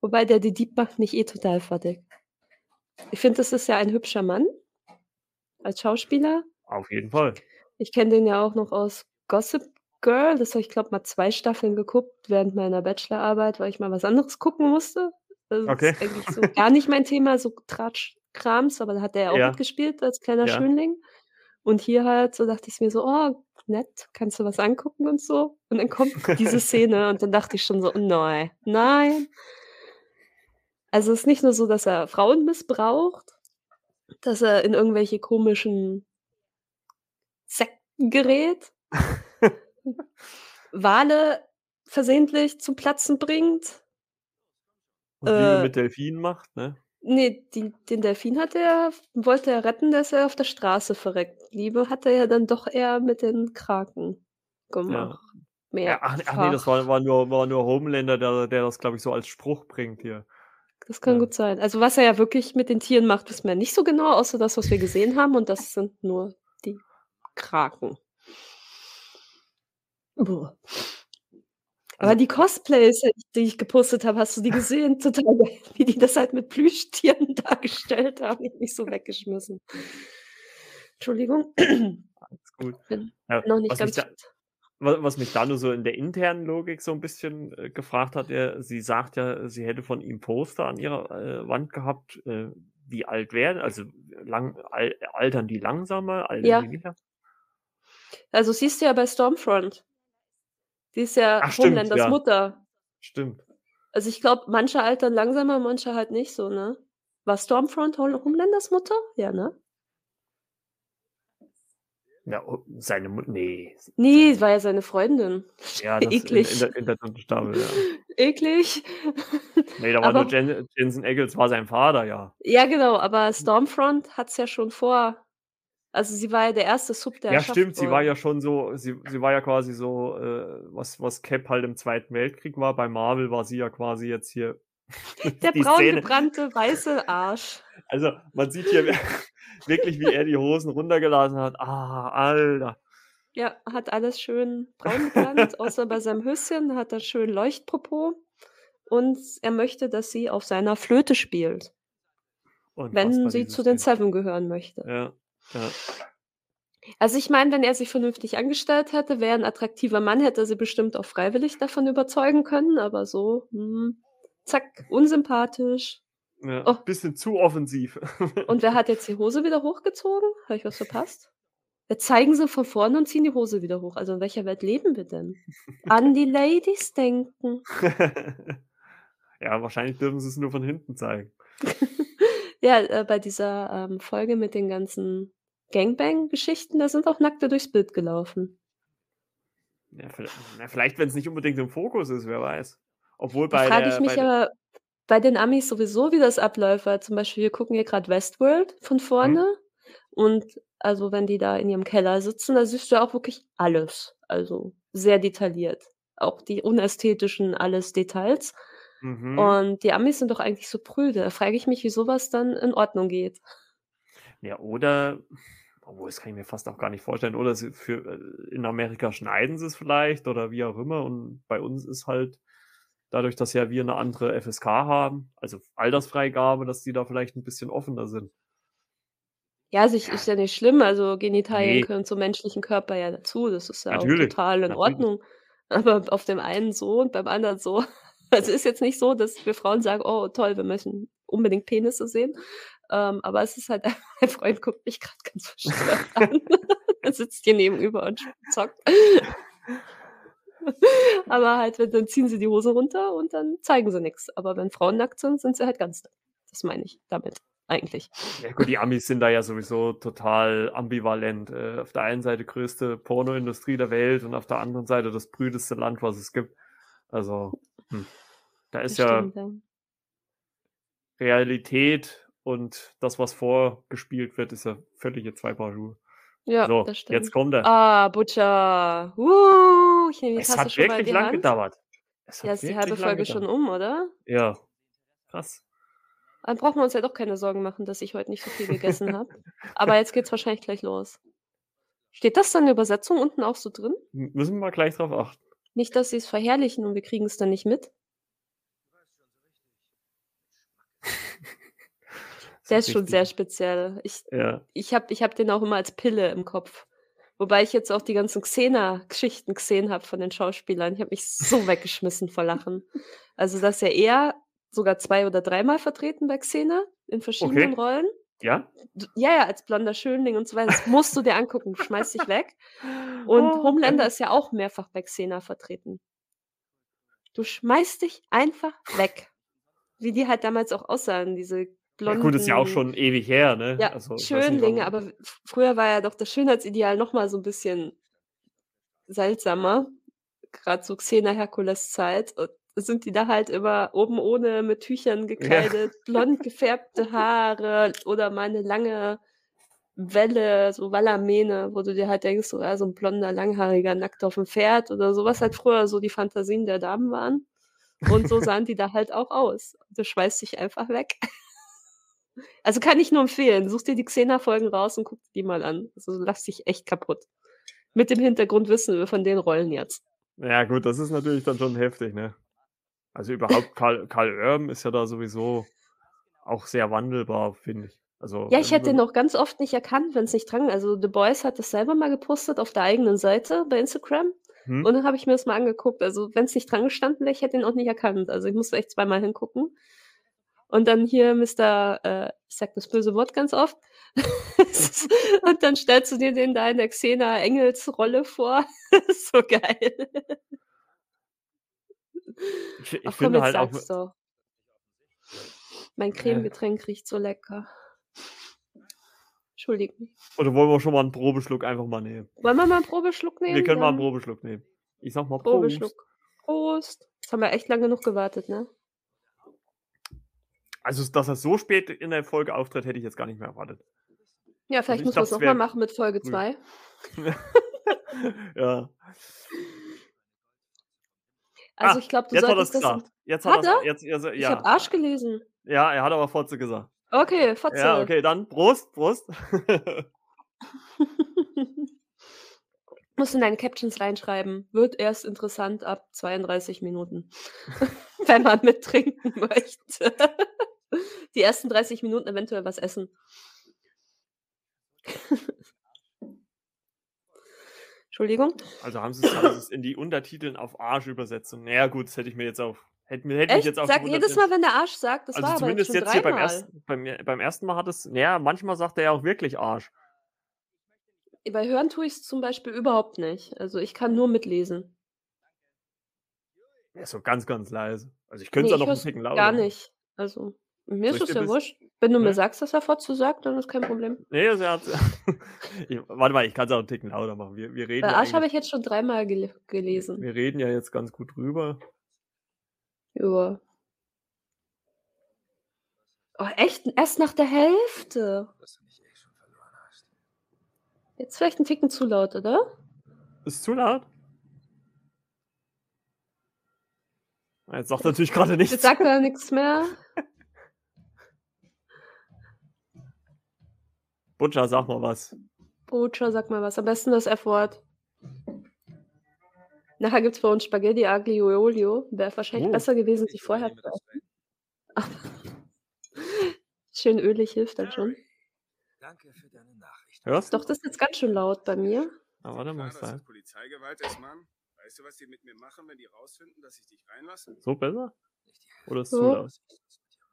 Wobei der The Deep macht mich eh total fertig. Ich finde, das ist ja ein hübscher Mann als Schauspieler. Auf jeden Fall. Ich kenne den ja auch noch aus Gossip Girl. Das habe ich, glaube mal zwei Staffeln geguckt während meiner Bachelorarbeit, weil ich mal was anderes gucken musste. Das Okay. ist eigentlich so gar nicht mein Thema, so Tratsch-Krams, aber da hat er ja auch Ja. mitgespielt als kleiner Ja. Schönling. Und hier halt, so dachte ich mir so, oh, nett, kannst du was angucken und so. Und dann kommt diese Szene und dann dachte ich schon so, nein, nein. Also es ist nicht nur so, dass er Frauen missbraucht, dass er in irgendwelche komischen Sekten gerät, Wale versehentlich zum Platzen bringt. Und Liebe Äh, mit Delfinen macht, ne? Nee, die, den Delfin hat er, wollte er retten, dass er auf der Straße verreckt. Liebe hat er ja dann doch eher mit den Kraken gemacht. Ja, ach, ach nee, das war, war, nur, war nur Homelander, der, der das, glaube ich, so als Spruch bringt hier. Das kann Ja. gut sein. Also was er ja wirklich mit den Tieren macht, wissen wir nicht so genau, außer das, was wir gesehen haben. Und das sind nur die Kraken. Boah. Aber Also, die Cosplays, die ich gepostet habe, hast du die gesehen? Total geil, wie die das halt mit Plüschtieren dargestellt haben. Ich mich so weggeschmissen. Entschuldigung. alles gut. Bin Ja, noch nicht ganz da, was mich da nur so in der internen Logik so ein bisschen äh, gefragt hat, er, sie sagt ja, sie hätte von ihm Poster an ihrer äh, Wand gehabt, äh, wie alt werden, also lang, al, altern die langsamer, altern Ja, die also siehst du ja bei Stormfront. Die ist ja Ach, stimmt, Homelanders ja, Mutter. stimmt. Also ich glaube, manche altern langsamer, manche halt nicht so, ne? War Stormfront Homelanders Mutter? Ja, ne? Ja, oh, seine Mutter, nee, Nee, seine, war ja seine Freundin. ja, das in, in Eklig. der, in der Staffel, ja. Eklig. Nee, da war nur Aber Jen, Jensen Ackles, war sein Vater, ja. ja, genau, aber Stormfront hat's ja schon vor. Also sie war ja der erste Sub, der Ja, stimmt, sie war ja schon so, sie, sie war ja quasi so, äh, was, was Cap halt im Zweiten Weltkrieg war. Bei Marvel war sie ja quasi jetzt hier Der braun Szene. gebrannte weiße Arsch. Also, man sieht hier wirklich, wie er die Hosen runtergelassen hat. Ah, Alter. Ja, hat alles schön braun gebrannt, außer bei seinem Höschen hat er schön Leuchtpopo. Und er möchte, dass sie auf seiner Flöte spielt, wenn Unfassbar, sie zu den. Seven gehören möchte. Ja, ja. Also ich meine, wenn er sich vernünftig angestellt hätte, wäre ein attraktiver Mann, hätte er sie bestimmt auch freiwillig davon überzeugen können, aber so, hm, zack, unsympathisch. ja. Oh, Bisschen zu offensiv. und wer hat jetzt die Hose wieder hochgezogen? Habe ich was verpasst? Jetzt zeigen sie von vorne und ziehen die Hose wieder hoch. Also in welcher Welt leben wir denn? An die Ladies denken. ja, wahrscheinlich dürfen sie es nur von hinten zeigen. Ja, äh, bei dieser ähm, Folge mit den ganzen Gangbang-Geschichten, da sind auch Nackte durchs Bild gelaufen. Ja, vielleicht, wenn es nicht unbedingt im Fokus ist, wer weiß. Obwohl Da bei frage ich mich aber bei den Amis sowieso, wie das abläuft, weil zum Beispiel, wir gucken hier gerade Westworld von hm? vorne und also wenn die da in ihrem Keller sitzen, da siehst du ja auch wirklich alles. Also sehr detailliert. Auch die unästhetischen, alles Details. Mhm. Und die Amis sind doch eigentlich so prüde. Da frage ich mich, wie sowas dann in Ordnung geht. Ja, oder, obwohl, das kann ich mir fast auch gar nicht vorstellen, oder für, äh, in Amerika schneiden sie es vielleicht oder wie auch immer und bei uns ist halt dadurch, dass ja wir eine andere FSK haben, also Altersfreigabe, dass die da vielleicht ein bisschen offener sind. Ja, also ich, Ja, ist ja nicht schlimm. Also Genitalien nee, gehören zum menschlichen Körper ja dazu. Das ist ja auch natürlich, total in natürlich. Ordnung. Aber auf dem einen so und beim anderen so. Also ist jetzt nicht so, dass wir Frauen sagen, oh toll, wir müssen unbedingt Penisse sehen. Ähm, aber es ist halt, mein Freund guckt mich gerade ganz verstört an. er sitzt hier nebenüber und zockt. aber halt, dann ziehen sie die Hose runter und dann zeigen sie nichts. Aber wenn Frauen nackt sind, sind sie halt ganz nackt. Das meine ich damit eigentlich. Ja gut, die Amis sind da ja sowieso total ambivalent. Äh, auf der einen Seite größte Pornoindustrie der Welt und auf der anderen Seite das brüdeste Land, was es gibt. Also, hm. da ist ja stimmt, ja. Realität und das, was vorgespielt wird, ist ja völlige zwei Paar Schuhe. Ja, So, das jetzt stimmt. kommt er. Ah, Butcher. Uh, ich nehme die Es Tasse hat schon wirklich lang Hand. gedauert. Es Ja, ist die halbe Folge schon um, oder? Ja, krass. Dann brauchen wir uns ja doch keine Sorgen machen, dass ich heute nicht so viel gegessen habe. Aber jetzt geht's wahrscheinlich gleich los. Steht das dann in der Übersetzung unten auch so drin? Müssen wir mal gleich drauf achten. Nicht, dass sie es verherrlichen und wir kriegen es dann nicht mit? Der ist schon Richtig. sehr speziell. Ich Ja. ich habe ich habe den auch immer als Pille im Kopf. Wobei ich jetzt auch die ganzen Xena-Geschichten gesehen habe von den Schauspielern. Ich habe mich so weggeschmissen vor Lachen. Also, da ist ja er sogar zwei oder dreimal vertreten bei Xena in verschiedenen Okay. Rollen. Ja? Ja, ja, als blonder Schönling und so weiter. Das musst du dir angucken, du schmeißt dich weg. Und Oh, Homelander okay. ist ja auch mehrfach bei Xena vertreten. Du schmeißt dich einfach weg. Wie die halt damals auch aussahen, diese Ja blonden gut, ist ja auch schon ewig her, ne? Ja, Also, nicht, Schönlinge, aber früher war ja doch das Schönheitsideal noch mal so 'n bisschen seltsamer. Grad so Xena Herkules Zeit. Und sind die da halt immer oben ohne mit Tüchern Ja. gekleidet, blond gefärbte Haare oder mal 'ne lange Welle, so Wallahmähne, wo du dir halt denkst, so, ja, so 'n blonder, langhaariger nackt auf'm Pferd oder so, was halt früher so die Fantasien der Damen waren. Und so sahen die da halt auch aus. Du schmeißt dich einfach weg. Also, kann ich nur empfehlen. Such dir die Xena-Folgen raus und guck dir die mal an. Also, lachst dich echt kaputt. Mit dem Hintergrundwissen von den Rollen jetzt. Ja gut, das ist natürlich dann schon heftig, ne? Also, überhaupt Karl Karl Urban ist ja da sowieso auch sehr wandelbar, finde ich. Also, Ja, ich wenn hätte ihn wenn auch ganz oft nicht erkannt, wenn's nicht dran also, The Boys hat das selber mal gepostet auf der eigenen Seite bei Instagram. Mhm. Und dann habe ich mir das mal angeguckt. Also, wenn's nicht dran gestanden wäre, ich hätte ihn auch nicht erkannt. Also, ich musste echt zweimal hingucken. Und dann hier Mister äh, ich das böse Wort ganz oft. Und dann stellst du dir den da in der Xena-Engelsrolle vor. So geil. Ich ich Ach komm, finde jetzt halt auch sag's doch. Mein. Cremegetränk riecht so lecker. Entschuldige. Oder wollen wir schon mal 'n Probeschluck einfach mal nehmen? Wollen wir mal 'n Probeschluck Wir nehmen? können mal 'n Dann Probeschluck nehmen. Ich sage mal Prost. Probeschluck. Prost. Jetzt haben wir echt lang genug gewartet, ne? Also, dass er so spät in der Folge auftritt, hätte ich jetzt gar nicht mehr erwartet. Ja, Also, vielleicht ich müssen dachte, wir's es noch mal wäre machen mit Folge früh. 2. Ja. Also, Ah, ich glaube, du jetzt hat solltest er's das gesagt. Jetzt hat hat er? jetzt jetzt Ich habe ja. Arsch gelesen. Ja, er hat aber Fotze gesagt. Okay, Ja, Fotze. okay, dann Prost, Prost. Musst in deine Captions reinschreiben. Wird erst interessant ab 32 Minuten, wenn man mittrinken möchte. Die ersten 30 Minuten eventuell was essen. Entschuldigung? Also, haben haben sie's in die Untertiteln auf Arsch übersetzt. Und na ja gut, das hätte ich mir jetzt auch hätte hätte Echt? jetzt auch Sag jedes Mal, wenn der Arsch sagt, das Also, war aber jetzt zumindest jetzt hier beim ersten beim beim ersten Mal hat es na ja, manchmal sagt er ja auch wirklich Arsch. Bei Hören tue ich's zum Beispiel überhaupt nicht. Also, ich kann nur mitlesen. Ja, so ganz, ganz leise. Also, ich könnte es ja ich noch 'n höre Ticken es lauter gar nicht. Also, mir Soll ist ich es ja wurscht. Wenn du mir ne? sagst, dass er Fotze sagt, dann ist kein Problem. Ne, also, er hat ich warte mal, ich kann's auch 'n Ticken lauter machen. Wir wir reden Bei ja Arsch habe eigentlich ich jetzt schon dreimal wir gelesen. wir reden ja jetzt ganz gut drüber. Ja. Oh, echt? Erst nach der Hälfte? Jetzt vielleicht 'n Ticken zu laut, oder? Ist zu laut? Jetzt sagt er natürlich Jetzt nichts. sagt er nix mehr. Butcher, sag mal was. Butcher, sag mal was. Am besten das F-Wort. Nachher gibt's bei uns Spaghetti Aglio e Olio. Wäre wahrscheinlich Oh. besser gewesen, sie vorher zu. Schön ölig hilft dann schon. Danke für. Hörst du? Doch, das ist jetzt ganz schön laut bei mir. Ah, warte mal, dass das Polizeigewalt ist, Mann. Weißt du, was die mit mir machen, wenn die rausfinden, dass ich dich reinlasse? so besser? Oder ist zu So. laut?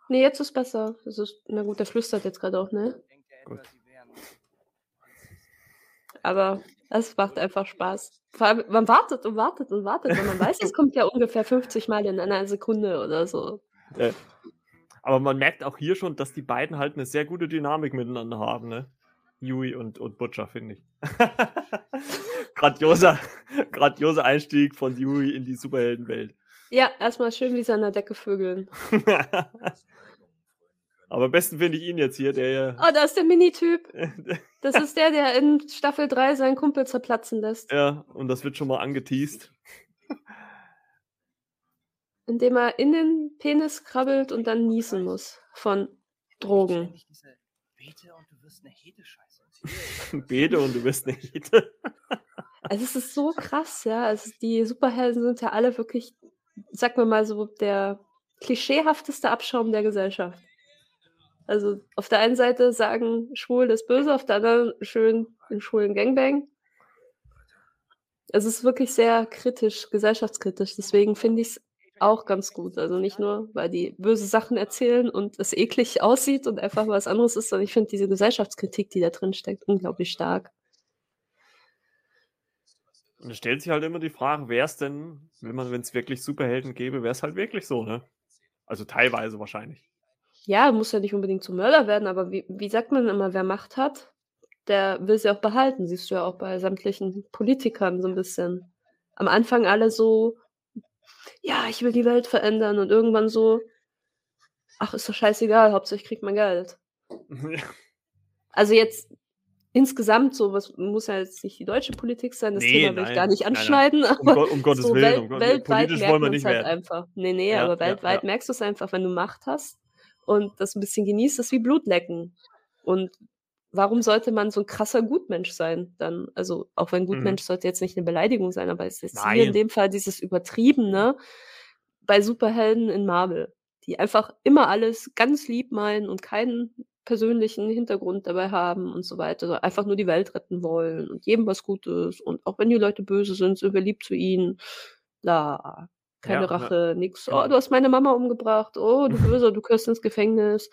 Ne, jetzt ist besser. Es ist na gut, der flüstert jetzt grad auch, ne? Gut. Aber es macht einfach Spaß. Vor allem, man wartet und wartet und wartet, weil man weiß, es kommt ja ungefähr 50 Mal in einer Sekunde oder so. Ja. Aber man merkt auch hier schon, dass die beiden halt 'ne sehr gute Dynamik miteinander haben, ne? Yui und und Butcher, finde ich. Grandioser grandioser Einstieg von Yui in die Superheldenwelt. Ja, erst mal schön wie der Decke vögeln. Aber am besten finde ich ihn jetzt hier, der Oh, da ist der Minityp. ja Das ist der, der in Staffel 3 seinen Kumpel zerplatzen lässt, ja, und das wird schon mal angeteast. indem er in den Penis krabbelt und dann niesen muss von Drogen. Bete und du wirst eine Hete-Scheiße. Bete und du bist 'ne Hete. Also, es ist so krass, ja. Also, die Superhelden sind ja alle wirklich, sagen wir mal so, der klischeehafteste Abschaum der Gesellschaft. Also auf der einen Seite sagen, schwul ist böse, auf der anderen schön den schwulen Gangbang. Es ist wirklich sehr kritisch, gesellschaftskritisch. Deswegen finde ich es auch ganz gut. Also nicht nur, weil die böse Sachen erzählen und es eklig aussieht und einfach was anderes ist, sondern ich finde diese Gesellschaftskritik, die da drin steckt, unglaublich stark. Und es stellt sich halt immer die Frage, wäre es denn, wenn man, wenn es wirklich Superhelden gäbe, wäre es halt wirklich so, ne? Also teilweise wahrscheinlich. Ja, muss ja nicht unbedingt zum Mörder werden, aber wie, wie sagt man immer, wer Macht hat, der will sie auch behalten. Siehst du ja auch bei sämtlichen Politikern so ein bisschen. Am Anfang alle so, ja, ich will die Welt verändern und irgendwann so, ach, ist doch scheißegal, Hauptsache ich krieg mein Geld. Also jetzt insgesamt so, was muss ja jetzt nicht die deutsche Politik sein, das Nee, Thema will ich gar nein, nicht nein, nein. anschneiden, Um, aber um Gottes so Willen, Welt, um Gott, weltweit politisch merkt wollen wir man nicht es halt einfach. Nee, nee, Ja, aber weltweit ja. merkst du es einfach, wenn du Macht hast und das ein bisschen genießt, ist wie Blutlecken. Und warum sollte man so ein krasser Gutmensch sein dann? Also auch wenn Mhm. Gutmensch sollte jetzt nicht eine Beleidigung sein, aber es ist hier in dem Fall dieses Übertriebene bei Superhelden in Marvel, die einfach immer alles ganz lieb meinen und keinen persönlichen Hintergrund dabei haben und so weiter, sondern einfach nur die Welt retten wollen und jedem was Gutes und auch wenn die Leute böse sind, sind wir lieb zu ihnen. Bla. Keine Ja, ja, Rache, nix. Oh, genau. du hast meine Mama umgebracht. Oh, du Böser, du gehörst ins Gefängnis.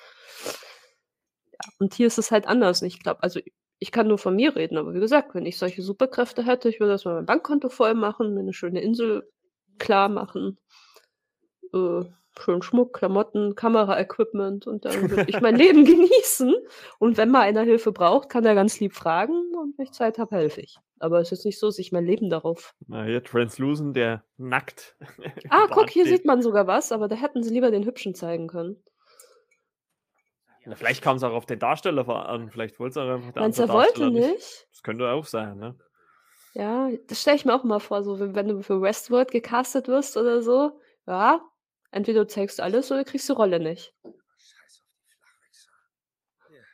Ja, und hier ist es halt anders. Und ich glaube, also ich kann nur von mir reden, aber wie gesagt, wenn ich solche Superkräfte hätte, ich würde erstmal mein Bankkonto voll machen, mir eine schöne Insel klar machen, äh, schön Schmuck, Klamotten, Kameraequipment und dann würde ich mein Leben genießen. Und wenn mal einer Hilfe braucht, kann er ganz lieb fragen und wenn ich Zeit habe, helfe ich. Aber es ist nicht so, dass ich mein Leben darauf. Na, hier Translucent, der nackt. Ah, guck, hier sieht man sogar was, aber da hätten sie lieber den Hübschen zeigen können. Na, vielleicht kam es auch auf den Darsteller an. Vielleicht wollte es auch einfach der Meinst andere er wollte nicht. nicht? Das könnte auch sein, ne? Ja, das stelle ich mir auch mal vor, so wenn wenn du für Westworld gecastet wirst oder so. Ja, entweder du zeigst alles oder kriegst die Rolle nicht. Scheiß auf die Flachwichser.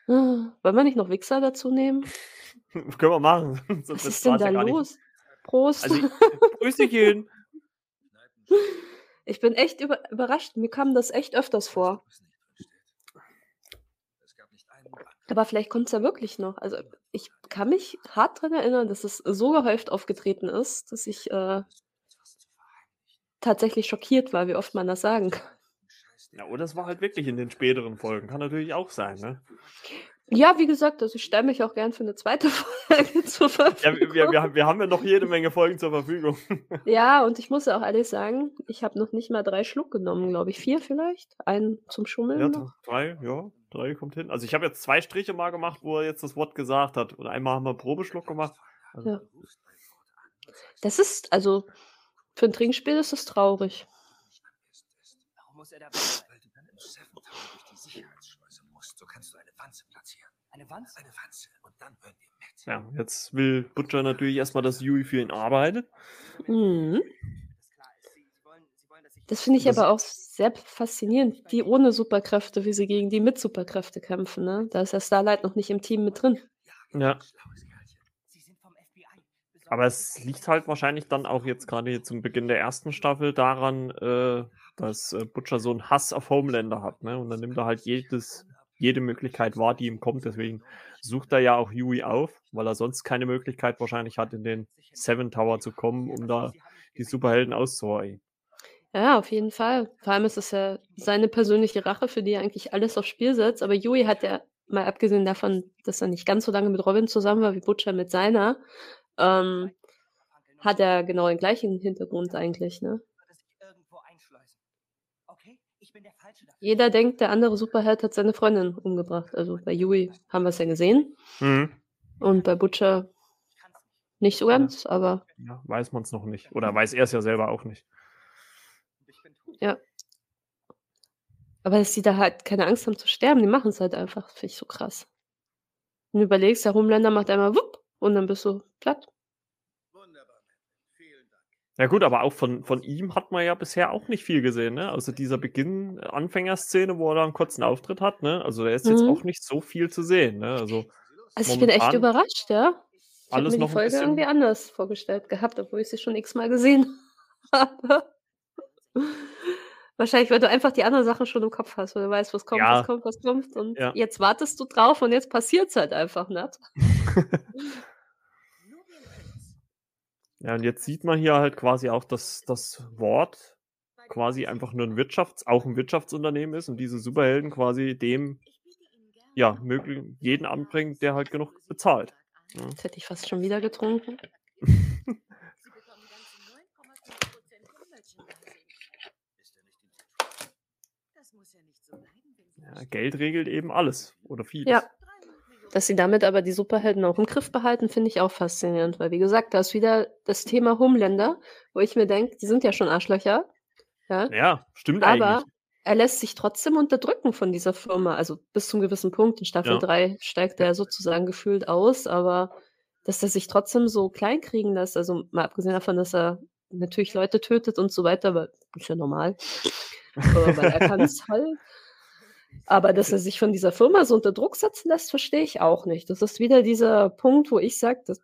Ah, Wollen wir nicht noch Wichser dazu nehmen? Können wir machen. Sonst Was ist denn da ja gar nicht. los? Prost. Also, Prösterchen. ich bin echt über überrascht. Mir kam das echt öfters vor. Es gab nicht einen Band. Aber vielleicht kommt es ja wirklich noch. Also ich kann mich hart daran erinnern, dass es so gehäuft aufgetreten ist, dass ich äh, tatsächlich schockiert war, wie oft man das sagen kann. Ja, oder es war halt wirklich in den späteren Folgen. Kann natürlich auch sein, ne? Ja, wie gesagt, also ich stelle mich auch gern für eine zweite Folge zur Ja, Verfügung. wir, wir, haben- wir haben ja noch jede Menge Folgen zur Verfügung. Ja, und ich muss ja auch ehrlich sagen, ich habe noch nicht mal drei Schluck genommen, glaube ich. Vier vielleicht? Einen zum Schummeln Ja, noch. drei, ja, drei kommt hin. Also ich habe jetzt zwei Striche mal gemacht, wo er jetzt das Wort gesagt hat. Und einmal haben wir einen Probeschluck gemacht. Also, Ja. Das ist, also für ein Trinkspiel ist das traurig. Warum muss er dabei sein? Weil du dann im Seven durch die Sicherheitsschleuse musst. So kannst du Wanze platzieren. Eine Wanze? Eine Wanze. Und dann hören wir mit. ja, jetzt will Butcher natürlich erstmal, dass Yui für ihn arbeitet. Mhm. Das finde ich Das- aber auch sehr faszinierend, die ohne Superkräfte, wie sie gegen die mit Superkräfte kämpfen. Ne? Da ist ja Starlight noch nicht im Team mit drin. Ja. Schlaues Kerlchen. Sie sind vom FBI. Besorgt Aber es liegt halt wahrscheinlich dann auch jetzt gerade hier zum Beginn der ersten Staffel daran, äh, dass äh, Butcher so einen Hass auf Homelander hat. Ne? Und dann nimmt er halt jedes, jede Möglichkeit wahr, die ihm kommt. Deswegen sucht er ja auch Yui auf, weil er sonst keine Möglichkeit wahrscheinlich hat, in den Seven Tower zu kommen, um da die Superhelden auszuhorchen. Ja, auf jeden Fall. Vor allem ist es ja seine persönliche Rache, für die er eigentlich alles aufs Spiel setzt. Aber Yui hat ja, mal abgesehen davon, dass er nicht ganz so lange mit Robin zusammen war wie Butcher mit seiner, ähm, hat er genau den gleichen Hintergrund eigentlich. Ne? Würde sich irgendwo einschleusen. Okay, ich bin der Falsche dafür. Jeder denkt, der andere Superheld hat seine Freundin umgebracht. Also bei Yui haben wir es ja gesehen. Mhm. Und bei Butcher nicht. so ganz, aber Ja, weiß man es noch nicht. Oder weiß er es ja selber auch nicht. Und. Ja. Aber dass die da halt keine Angst haben zu sterben, die machen es halt einfach. Finde ich so krass. Wenn du überlegst, der Homelander macht einmal wupp und dann bist du platt. Wunderbar, Matt. Vielen Dank. Ja gut, aber auch von, von ihm hat man ja bisher auch nicht viel gesehen, ne? Also dieser Beginn, äh, Anfängerszene, wo er da einen kurzen Auftritt hat, ne? Also da ist jetzt Mhm. auch nicht so viel zu sehen, ne? Also Also ich bin echt überrascht, ja. Ich habe alles mir die noch ein Folge bisschen- irgendwie anders vorgestellt gehabt, obwohl ich sie schon x-mal gesehen habe. Wahrscheinlich, weil du einfach die anderen Sachen schon im Kopf hast, weil du weißt, was kommt, Ja. was kommt, was kommt. Und Ja. jetzt wartest du drauf und jetzt passiert's halt einfach nicht. Ja, und jetzt sieht man hier halt quasi auch, dass das Wort quasi einfach nur ein Wirtschafts-, auch ein Wirtschaftsunternehmen ist und diese Superhelden quasi dem, ja, möglich, jeden anbringen, der halt genug bezahlt. Ja. Jetzt hätte ich fast schon wieder getrunken. Ja, Geld regelt eben alles oder vieles. Ja. Dass sie damit aber die Superhelden auch im Griff behalten, finde ich auch faszinierend, weil wie gesagt, da ist wieder das Thema Homelander, wo ich mir denke, die sind ja schon Arschlöcher. Ja. Ja, stimmt Aber eigentlich. er lässt sich trotzdem unterdrücken von dieser Firma. Also bis zum gewissen Punkt. In Staffel Ja. 3 steigt er sozusagen gefühlt aus, aber dass er sich trotzdem so klein kriegen lässt, also mal abgesehen davon, dass er natürlich Leute tötet und so weiter, aber ist ja normal. aber weil er kann es halt. Aber dass er sich von dieser Firma so unter Druck setzen lässt, verstehe ich auch nicht. Das ist wieder dieser Punkt, wo ich sage, das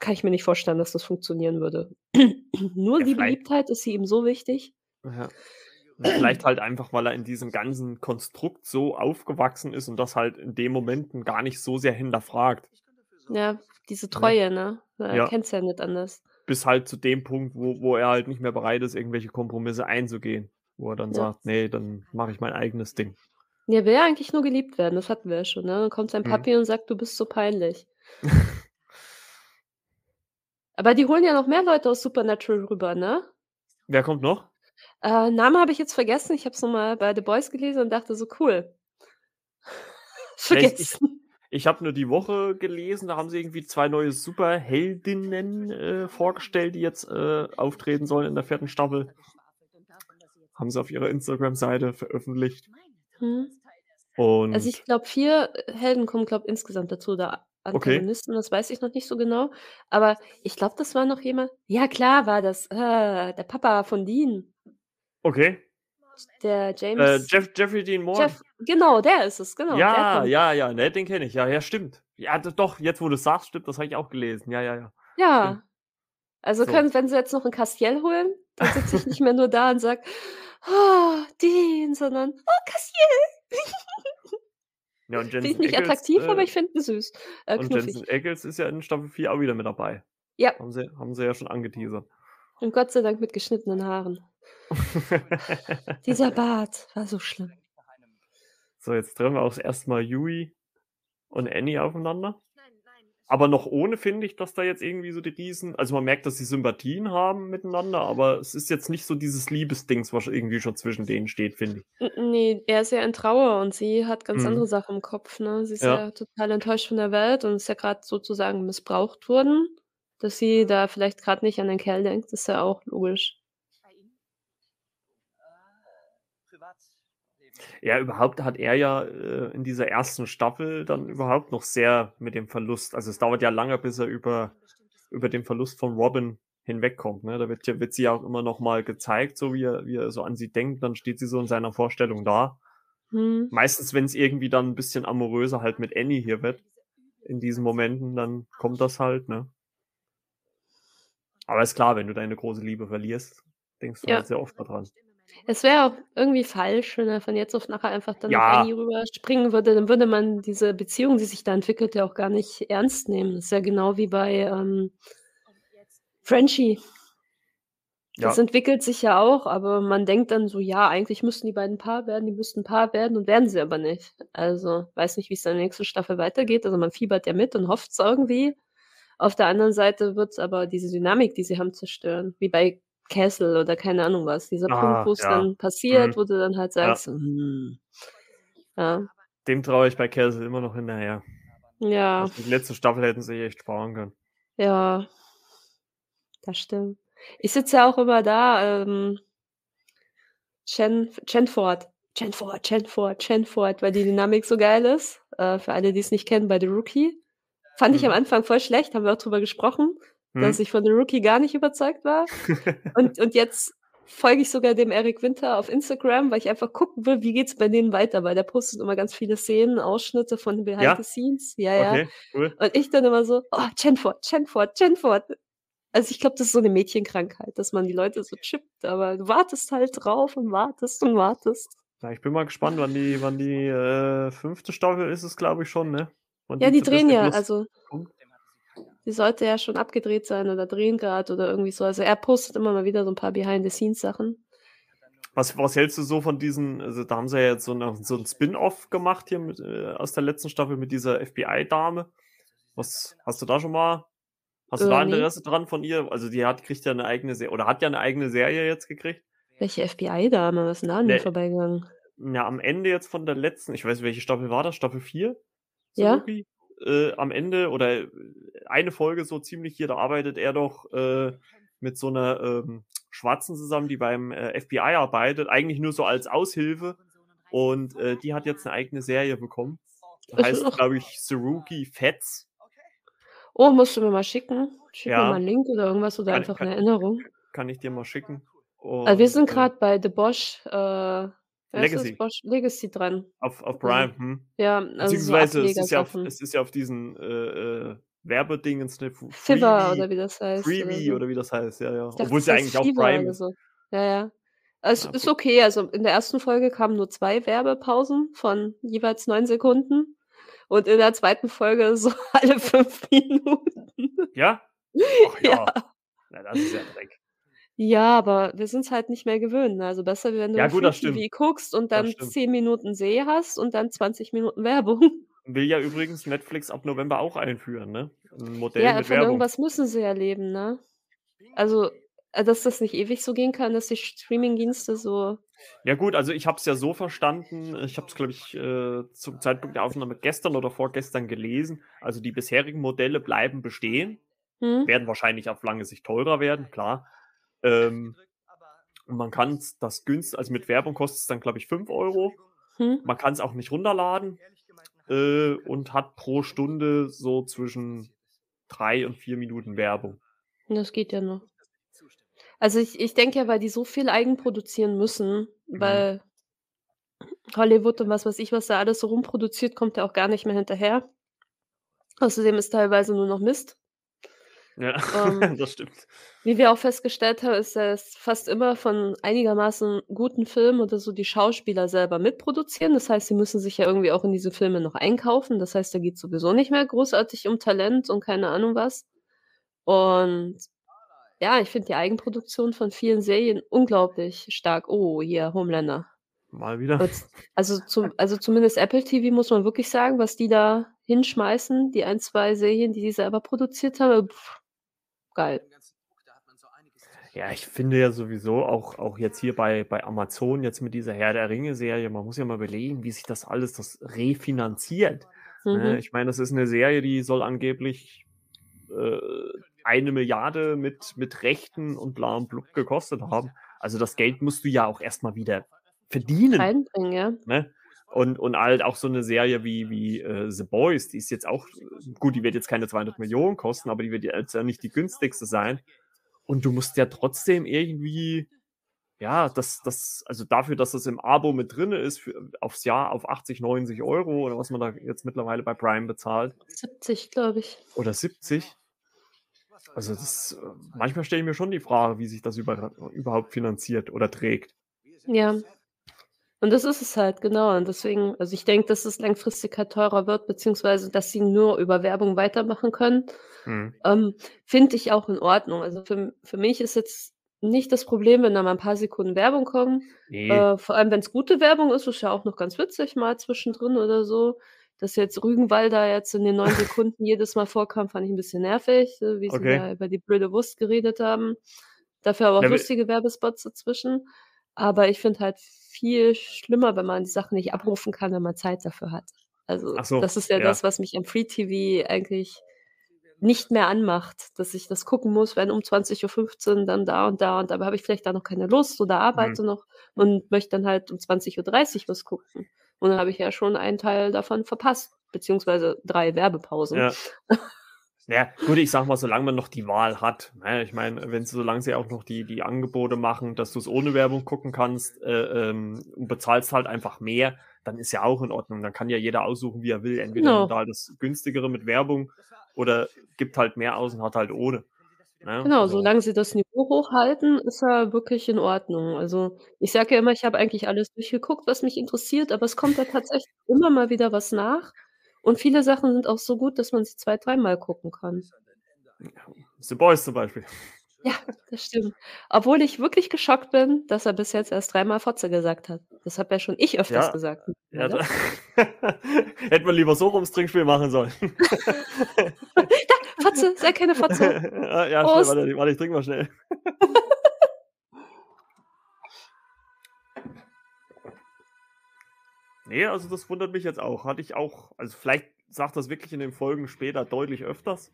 kann ich mir nicht vorstellen, dass das funktionieren würde. Nur Ja, die Beliebtheit ist sie ihm so wichtig. Ja. Vielleicht halt einfach, weil er in diesem ganzen Konstrukt so aufgewachsen ist und das halt in dem Momenten gar nicht so sehr hinterfragt. Ja, diese Treue, ne? Er Ja. kennt's ja nicht anders. Bis halt zu dem Punkt, wo, wo er halt nicht mehr bereit ist, irgendwelche Kompromisse einzugehen. Wo er dann Ja. sagt, nee, dann mache ich mein eigenes Ding. Der will ja eigentlich nur geliebt werden, das hatten wir ja schon, ne? Dann kommt sein Mhm. Papi und sagt, du bist so peinlich. Aber die holen ja noch mehr Leute aus Supernatural rüber, ne? Wer kommt noch? Äh, Name habe ich jetzt vergessen. Ich habe es nochmal bei The Boys gelesen und dachte so, cool. Vielleicht ich- Vergessen. Ich habe nur die Woche gelesen, da haben sie irgendwie zwei neue Superheldinnen äh, vorgestellt, die jetzt äh, auftreten sollen in der vierten Staffel. Haben sie auf ihrer Instagram-Seite veröffentlicht. Hm. Und Also ich glaube, vier Helden kommen, glaube insgesamt dazu, da Okay. Antagonisten, das weiß ich noch nicht so genau. Aber ich glaube, das war noch jemand. Ja, klar war das. Äh, der Papa von Dean. okay. Der Äh, James. Jeff, Jeffrey Dean Moore. Jeff, genau, der ist es, genau. ja, ja, ja, ne, den kenne ich. Ja, ja, stimmt. Ja, doch, jetzt wo du es sagst, stimmt, das habe ich auch gelesen. Ja, ja, ja. Ja. Stimmt. Also So. können, wenn sie jetzt noch ein Castiel holen, dann sitze ich nicht mehr nur da und sage, oh, Dean, sondern, oh, Castiel. Ja, und Finde ich Jensen nicht attraktiv, äh, aber ich finde ihn süß. Äh, Und knuffig. Jensen Ackles ist ja in Staffel 4 auch wieder mit dabei. Ja, Haben sie, haben sie ja schon angeteasert. und Gott sei Dank mit geschnittenen Haaren. Dieser Bart war so schlimm. so, jetzt treffen wir auch das erste Mal Yui und Annie aufeinander. Aber noch ohne finde ich, dass da jetzt irgendwie so die Riesen. Also man merkt, dass sie Sympathien haben miteinander, aber es ist jetzt nicht so dieses Liebesdings, was irgendwie schon zwischen denen steht, finde ich. Nee, er ist ja in Trauer und sie hat ganz Mhm. andere Sachen im Kopf. Ne? Sie ist Ja. ja. total enttäuscht von der Welt und ist ja gerade sozusagen missbraucht worden. Dass sie da vielleicht gerade nicht an den Kerl denkt, ist ja auch logisch. Ja, überhaupt hat er ja äh, in dieser ersten Staffel dann überhaupt noch sehr mit dem Verlust. Also es dauert ja lange, bis er über, über den Verlust von Robin hinwegkommt. Ne? Da wird, wird sie ja auch immer noch mal gezeigt, so wie er, wie er so an sie denkt. Dann steht sie so in seiner Vorstellung da. Hm. Meistens, wenn es irgendwie dann ein bisschen amoröser halt mit Annie hier wird, in diesen Momenten, dann kommt das halt, ne? Aber ist klar, wenn du deine große Liebe verlierst, denkst du Ja. halt sehr oft daran. Es wäre auch irgendwie falsch, wenn er von jetzt auf nachher einfach dann Ja. Annie rüberspringen würde. Dann würde man diese Beziehung, die sich da entwickelt, ja auch gar nicht ernst nehmen. Das ist ja genau wie bei ähm, Frenchie. Ja, Das entwickelt sich ja auch, aber man denkt dann so, ja, eigentlich müssten die beiden Paar werden, die müssten Paar werden und werden sie aber nicht. Also, weiß nicht, wie es in der nächsten Staffel weitergeht. Also man fiebert ja mit und hofft es irgendwie. Auf der anderen Seite wird es aber diese Dynamik, die sie haben, zerstören. Wie bei Castle oder keine Ahnung was. Dieser Ah, Punkt, wo es ja. dann passiert, Mhm. wo du dann halt Ja. sagst, hm, ja, dem traue ich bei Castle immer noch hinterher. ja, Also die letzte Staffel hätten sie echt sparen können. ja, das stimmt. Ich sitze ja auch immer da, ähm, Chen, Chenford, Chenford, Chenford, Chenford, weil die Dynamik so geil ist. Äh, für alle, die es nicht kennen, bei The Rookie. Fand ich am Mhm. Anfang voll schlecht, haben wir auch drüber gesprochen, Hm? dass ich von The Rookie gar nicht überzeugt war. Und, und jetzt folge ich sogar dem Eric Winter auf Instagram, weil ich einfach gucken will, wie geht's bei denen weiter, weil der postet immer ganz viele Szenen, Ausschnitte von Behind Ja? the Scenes. Ja, ja. okay, cool. Und ich dann immer so, oh, Chenford, Chenford, Chenford. Also ich glaube, das ist so eine Mädchenkrankheit, dass man die Leute so chippt, aber du wartest halt drauf und wartest und wartest. Ja, ich bin mal gespannt, wann die, wann die äh, fünfte Staffel ist es, glaube ich, schon, ne? Wann Ja, die zu drehen ja, Plus also kommt. Die sollte ja schon abgedreht sein oder drehen gerade oder irgendwie so. Also er postet immer mal wieder so ein paar Behind-the-Scenes-Sachen. Was, was hältst du so von diesen, also da haben sie ja jetzt so, eine, so ein Spin-off gemacht hier mit, äh, aus der letzten Staffel mit dieser FBI-Dame. Was hast du da schon mal? Hast du da Äh. Interesse dran von ihr? Also die hat kriegt ja eine eigene Serie oder hat ja eine eigene Serie jetzt gekriegt. Welche FBI-Dame? Was ist denn da an mir vorbeigegangen? Ja, am Ende jetzt von der letzten, ich weiß, welche Staffel war das? Staffel 4? Ja. Suzuki? Äh, am Ende oder äh, eine Folge so ziemlich hier, da arbeitet er doch äh, mit so einer ähm, Schwarzen zusammen, die beim äh, FBI arbeitet, eigentlich nur so als Aushilfe. Und äh, die hat jetzt eine eigene Serie bekommen. Heißt, glaube ich, Saruki Fats. Oh, musst du mir mal schicken? Schick Ja. mir mal einen Link oder irgendwas oder Kann- einfach kann- eine Erinnerung. Kann ich dir mal schicken. Also wir Und, sind äh, gerade bei The Bosch, äh, ist? Legacy. Bosch Legacy dran. auf, auf Prime. Hm. Ja, also so Beziehungsweise es, ist ja auf, es ist ja auf diesen äh, äh, Werbedingens, ne? Fu- Fiverr oder wie das heißt. Freebie so. oder wie das heißt, ja, ja. Dachte, Obwohl es ja eigentlich auch Prime oder ist. so. Ja, ja. Es Ja, ist gut. okay. Also in der ersten Folge kamen nur zwei Werbepausen von jeweils neun Sekunden. Und in der zweiten Folge so alle fünf Minuten. Ja? Ach ja. Ja. Na, das ist ja Dreck. Ja, aber wir sind es halt nicht mehr gewöhnt. ne? Also besser, wenn du Ja, auf gut, das TV guckst und Das dann stimmt. 10 Minuten See hast und dann 20 Minuten Werbung. Will ja übrigens Netflix ab November auch einführen, ne? Ein Modell Ja, mit von Werbung. irgendwas müssen sie ja leben, ne? Also, äh, dass das nicht ewig so gehen kann, dass die Streamingdienste so. Ja gut, also ich habe es ja so verstanden, ich habe es, glaube ich, äh, zum Zeitpunkt der Aufnahme gestern oder vorgestern gelesen. Also die bisherigen Modelle bleiben bestehen, Hm? werden wahrscheinlich auf lange Sicht teurer werden, klar. Ähm, und man kann das günstig, also mit Werbung kostet es dann, glaube ich, 5 Euro. Hm? Man kann es auch nicht runterladen äh, und hat pro Stunde so zwischen drei und vier Minuten Werbung. Das geht ja noch. Also ich, ich denke ja, weil die so viel eigenproduzieren müssen, Mhm. weil Hollywood und was weiß ich, was da alles so rumproduziert, kommt ja auch gar nicht mehr hinterher. Außerdem ist teilweise nur noch Mist. Ja, Ähm, das stimmt. Wie wir auch festgestellt haben, ist es fast immer von einigermaßen guten Filmen oder so die Schauspieler selber mitproduzieren. Das heißt, sie müssen sich ja irgendwie auch in diese Filme noch einkaufen. Das heißt, da geht sowieso nicht mehr großartig um Talent und keine Ahnung was. Und ja, ich finde die Eigenproduktion von vielen Serien unglaublich stark. Oh, hier, Homelander. Mal wieder. Also, zum, also zumindest Apple TV muss man wirklich sagen, was die da hinschmeißen, die ein, zwei Serien, die die selber produziert haben. Pff, geil. Ja, ich finde ja sowieso auch, auch jetzt hier bei, bei Amazon, jetzt mit dieser Herr der Ringe-Serie, man muss ja mal überlegen, wie sich das alles das refinanziert. Ne? Mhm. Ich meine, das ist eine Serie, die soll angeblich äh, eine Milliarde mit, mit Rechten und bla und blub gekostet haben. Also das Geld musst du ja auch erstmal wieder verdienen. Reinbringen, ja. Ne? Und, und halt auch so eine Serie wie, wie äh, The Boys, die ist jetzt auch, gut, die wird jetzt keine 200 Millionen kosten, aber die wird jetzt ja nicht die günstigste sein. Und du musst ja trotzdem irgendwie, ja, das, das, also dafür, dass das im Abo mit drin ist, für, aufs Jahr auf 80, 90 Euro oder was man da jetzt mittlerweile bei Prime bezahlt, 70, glaube ich. oder 70. Also das, äh, manchmal stelle ich mir schon die Frage, wie sich das über, überhaupt finanziert oder trägt. Ja. Und das ist es halt, genau. Und deswegen, also ich denke, dass es langfristig halt teurer wird, beziehungsweise dass sie nur über Werbung weitermachen können. Hm. Ähm, Finde ich auch in Ordnung. Also für, für mich ist jetzt nicht das Problem, wenn da mal ein paar Sekunden Werbung kommen. Nee. Äh, vor allem, wenn es gute Werbung ist, ist ja auch noch ganz witzig, mal zwischendrin oder so. Dass jetzt Rügenwalder jetzt in den neun Sekunden jedes Mal vorkam, fand ich ein bisschen nervig, wie sie Okay. da über die blöde Wurst geredet haben. Dafür aber auch Ja, lustige Werbespots dazwischen. Aber ich finde halt viel schlimmer, wenn man die Sachen nicht abrufen kann, wenn man Zeit dafür hat. Also so, das ist ja, ja. das, was mich am Free TV eigentlich nicht mehr anmacht, dass ich das gucken muss, wenn um 20.15 Uhr dann da und da und dabei habe ich vielleicht da noch keine Lust oder arbeite noch und möchte dann halt um 20.30 Uhr was gucken. Und dann habe ich ja schon einen Teil davon verpasst, beziehungsweise drei Werbepausen. Ja. Ja, gut, ich sag mal, solange man noch die Wahl hat. Ne? Ich meine, wenn solange sie auch noch die, die Angebote machen, dass du es ohne Werbung gucken kannst äh, ähm, und bezahlst halt einfach mehr, dann ist ja auch in Ordnung. Dann kann ja jeder aussuchen, wie er will. Entweder Genau. nimmt er halt das günstigere mit Werbung oder gibt halt mehr aus und hat halt ohne. Ne? Genau, Also, solange sie das Niveau hochhalten, ist er wirklich in Ordnung. Also, ich sage ja immer, ich habe eigentlich alles durchgeguckt, was mich interessiert, aber es kommt da tatsächlich immer mal wieder was nach. Und viele Sachen sind auch so gut, dass man sie zwei, dreimal gucken kann. The Boys zum Beispiel. Ja, das stimmt. Obwohl ich wirklich geschockt bin, dass er bis jetzt erst dreimal Fotze gesagt hat. Das habe ja schon ich öfters Ja, gesagt. ja, da, hätte man lieber so ums Trinkspiel machen sollen. Fotze, sei keine Fotze. ja, ja, schnell, warte, warte, ich trinke mal schnell. Nee, also das wundert mich jetzt auch. Hatte ich auch, also vielleicht sagt das wirklich in den Folgen später deutlich öfters.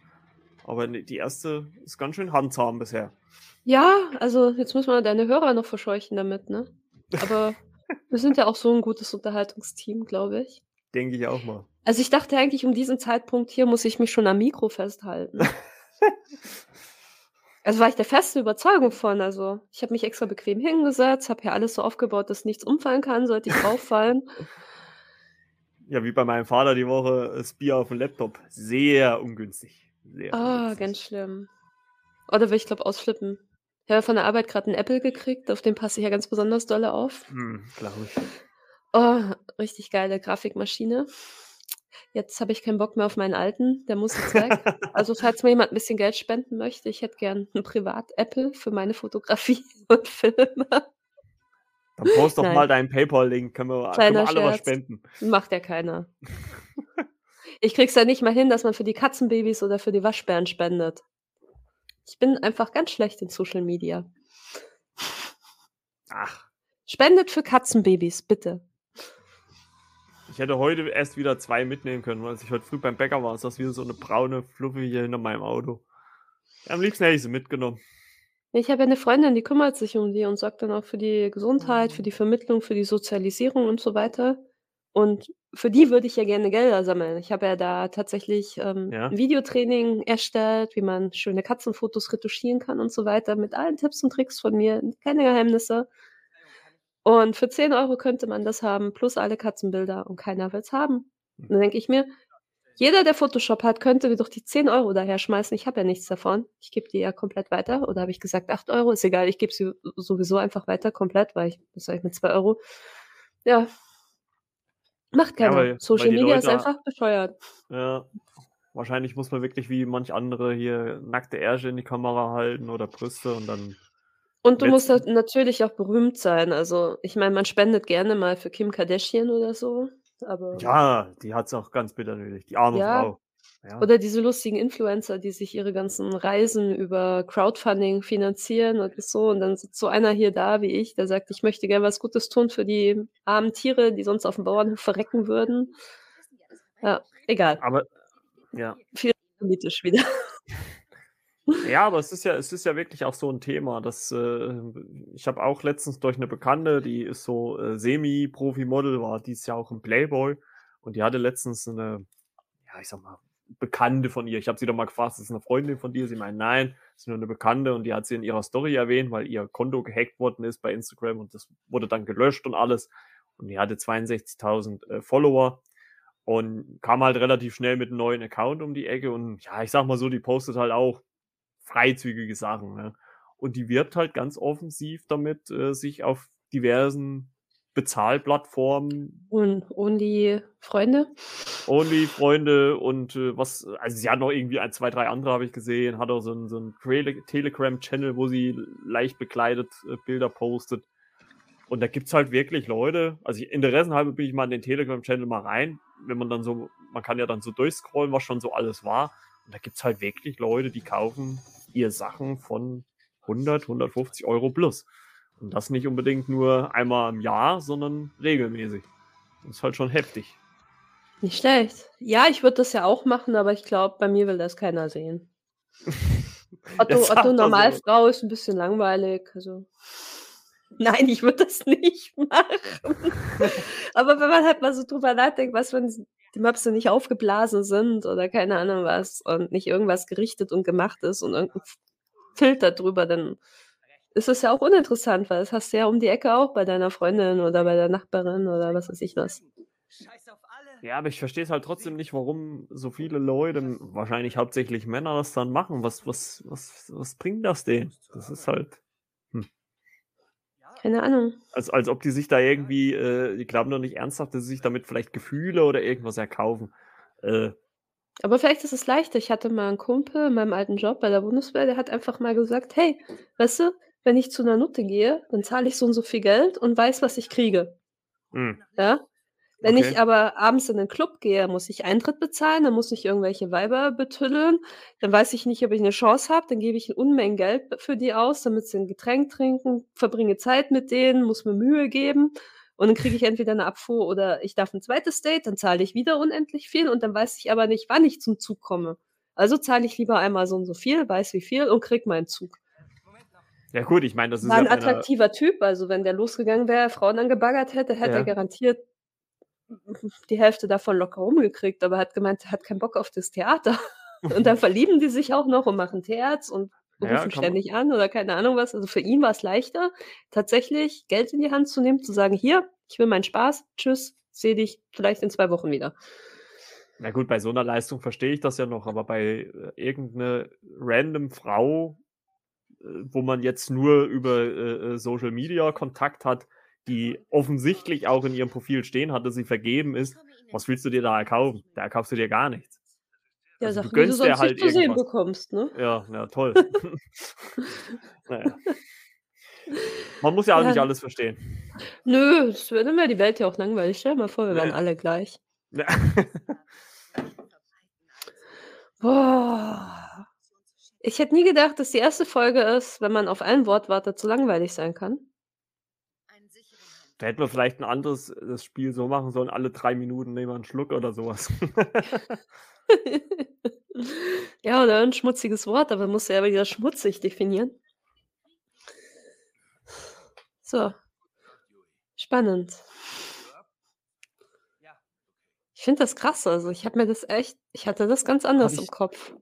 Aber ne- die erste ist ganz schön handsam bisher. Ja, also jetzt müssen wir deine Hörer noch verscheuchen damit, ne? Aber wir sind ja auch so ein gutes Unterhaltungsteam, glaube ich. Denke ich auch mal. Also ich dachte eigentlich, um diesen Zeitpunkt hier muss ich mich schon am Mikro festhalten. Also war ich der festen Überzeugung von. Also ich habe mich extra bequem hingesetzt, habe hier alles so aufgebaut, dass nichts umfallen kann, sollte ich auffallen. Ja, wie bei meinem Vater die Woche, das Bier auf dem Laptop. Sehr ungünstig. Sehr Ah, ungünstig. ganz schlimm. Oder will ich glaube ausflippen. Ich habe von der Arbeit gerade einen Apple gekriegt, auf den passe ich ja ganz besonders dolle auf. Hm, glaube ich. Oh, richtig geile Grafikmaschine. Jetzt habe ich keinen Bock mehr auf meinen alten, der muss jetzt weg. Also falls mir jemand ein bisschen Geld spenden möchte, ich hätte gern ein Privat-Apple für meine Fotografie und Filme. Dann post doch Nein. mal deinen PayPal-Link, können wir, können wir alle was Scherz. spenden. Macht ja keiner. Ich krieg's ja nicht mal hin, dass man für die Katzenbabys oder für die Waschbären spendet. Ich bin einfach ganz schlecht in Social Media. Ach, Spendet für Katzenbabys, bitte. Ich hätte heute erst wieder zwei mitnehmen können, weil als ich heute früh beim Bäcker war, ist das wieder so eine braune Fluffe hier hinter meinem Auto. Am liebsten hätte ich sie mitgenommen. Ich habe ja eine Freundin, die kümmert sich um die und sorgt dann auch für die Gesundheit, für die Vermittlung, für die Sozialisierung und so weiter. Und für die würde ich ja gerne Gelder sammeln. Ich habe ja da tatsächlich ähm, Ja. ein Videotraining erstellt, wie man schöne Katzenfotos retuschieren kann und so weiter, mit allen Tipps und Tricks von mir, keine Geheimnisse. Und für 10 Euro könnte man das haben, plus alle Katzenbilder und keiner will es haben. Und dann denke ich mir, jeder, der Photoshop hat, könnte mir doch die 10 Euro daher schmeißen. Ich habe ja nichts davon. Ich gebe die ja komplett weiter. Oder habe ich gesagt, 8 Euro? Ist egal, ich gebe sie sowieso einfach weiter komplett, weil ich, was soll ich mit 2 Euro? Ja. Macht Ja, keiner. weil- Social weil Media ist Leute- einfach bescheuert. Ja, wahrscheinlich muss man wirklich wie manch andere hier nackte Ärsche in die Kamera halten oder Brüste und dann. Und du musst Letzten- halt natürlich auch berühmt sein. Also, ich meine, man spendet gerne mal für Kim Kardashian oder so. Aber Ja, die hat es auch ganz bitter nötig, die arme Ja. Frau. Ja. Oder diese lustigen Influencer, die sich ihre ganzen Reisen über Crowdfunding finanzieren und so. Und dann sitzt so einer hier da wie ich, der sagt, ich möchte gerne was Gutes tun für die armen Tiere, die sonst auf dem Bauernhof verrecken würden. Ja, egal. Aber ja. Politisch wieder. Ja, aber es ist ja, es ist ja wirklich auch so ein Thema. Dass, äh, ich habe auch letztens durch eine Bekannte, die ist so äh, Semi-Profi-Model, war dieses Jahr auch im Playboy und die hatte letztens eine, ja, ich sag mal, Bekannte von ihr. Ich habe sie doch mal gefragt, ist eine Freundin von dir? Sie meint, nein, ist nur eine Bekannte und die hat sie in ihrer Story erwähnt, weil ihr Konto gehackt worden ist bei Instagram und das wurde dann gelöscht und alles. Und die hatte 62.000 äh, Follower und kam halt relativ schnell mit einem neuen Account um die Ecke und ja, ich sag mal so, die postet halt auch freizügige Sachen. Ne? Und die wirbt halt ganz offensiv damit, äh, sich auf diversen Bezahlplattformen, Und Only Freunde. Only Freunde und äh, was, also sie hat noch irgendwie ein, zwei, drei andere, habe ich gesehen, hat auch so einen so einen Tele- Telegram-Channel, wo sie leicht bekleidet äh, Bilder postet. Und da gibt's halt wirklich Leute, also ich, interessenhalber bin ich mal in den Telegram-Channel mal rein, wenn man dann so, man kann ja dann so durchscrollen, was schon so alles war. Und da gibt's halt wirklich Leute, die kaufen ihr Sachen von 100, 150 Euro plus. Und das nicht unbedingt nur einmal im Jahr, sondern regelmäßig. Das ist halt schon heftig. Nicht schlecht. Ja, ich würde das ja auch machen, aber ich glaube, bei mir will das keiner sehen. Otto, Otto. Normalfrau ist ein bisschen langweilig. Also. Nein, ich würde das nicht machen. aber wenn man halt mal so drüber nachdenkt, was wenn die Möpse nicht aufgeblasen sind oder keine Ahnung was und nicht irgendwas gerichtet und gemacht ist und irgendein Filter drüber, dann ist es ja auch uninteressant, weil das hast du ja um die Ecke auch bei deiner Freundin oder bei der Nachbarin oder was weiß ich was. Ja, aber ich verstehe es halt trotzdem nicht, warum so viele Leute, wahrscheinlich hauptsächlich Männer, das dann machen. Was, was, was, was bringt das denen? Das ist halt. Keine Ahnung. Als, als ob die sich da irgendwie, äh, die glauben doch nicht ernsthaft, dass sie sich damit vielleicht Gefühle oder irgendwas erkaufen. Äh, Aber vielleicht ist es leichter. Ich hatte mal einen Kumpel in meinem alten Job bei der Bundeswehr, der hat einfach mal gesagt, hey, weißt du, wenn ich zu einer Nutte gehe, dann zahle ich so und so viel Geld und weiß, was ich kriege. hm, Ja? Wenn Okay. ich aber abends in den Club gehe, muss ich Eintritt bezahlen, dann muss ich irgendwelche Weiber betüddeln, dann weiß ich nicht, ob ich eine Chance habe, dann gebe ich eine Unmengen Geld für die aus, damit sie ein Getränk trinken, verbringe Zeit mit denen, muss mir Mühe geben und dann kriege ich entweder eine Abfuhr oder ich darf ein zweites Date, dann zahle ich wieder unendlich viel und dann weiß ich aber nicht, wann ich zum Zug komme. Also zahle ich lieber einmal so und so viel, weiß wie viel und kriege meinen Zug. ja gut, ich meine, das ist War ja ein attraktiver Typ, also wenn der losgegangen wäre, Frauen angebaggert hätte, hätte Ja. er garantiert die Hälfte davon locker rumgekriegt, aber er hat gemeint, er hat keinen Bock auf das Theater. Und dann verlieben die sich auch noch und machen Terz und Ja, rufen man- ständig an oder keine Ahnung was. Also für ihn war es leichter, tatsächlich Geld in die Hand zu nehmen, zu sagen, hier, ich will meinen Spaß, tschüss, sehe dich vielleicht in zwei Wochen wieder. na gut, bei so einer Leistung verstehe ich das ja noch, aber bei äh, irgendeiner random Frau, äh, wo man jetzt nur über äh, Social Media Kontakt hat, die offensichtlich auch in ihrem Profil stehen hat, dass sie vergeben ist, was willst du dir da erkaufen? Da erkaufst du dir gar nichts. Ja, Also du Sachen, die du gönnst dir sonst halt nicht zu sehen bekommst, ne? Ja, ja, toll. naja. Man muss ja auch Ja. nicht alles verstehen. Nö, das würde mir die Welt ja auch langweilig. Stell dir mal vor, wir wären alle gleich. Ja. Boah. Ich hätte nie gedacht, dass die erste Folge ist, wenn man auf ein Wort wartet, so langweilig sein kann. Da hätten wir vielleicht ein anderes äh, das Spiel so machen sollen, alle drei Minuten nehmen wir einen Schluck oder sowas. ja, oder ein schmutziges Wort, aber muss ja wieder schmutzig definieren. So. Spannend. Ich finde das krass. Also, ich habe mir das echt, ich hatte das ganz anders im Kopf.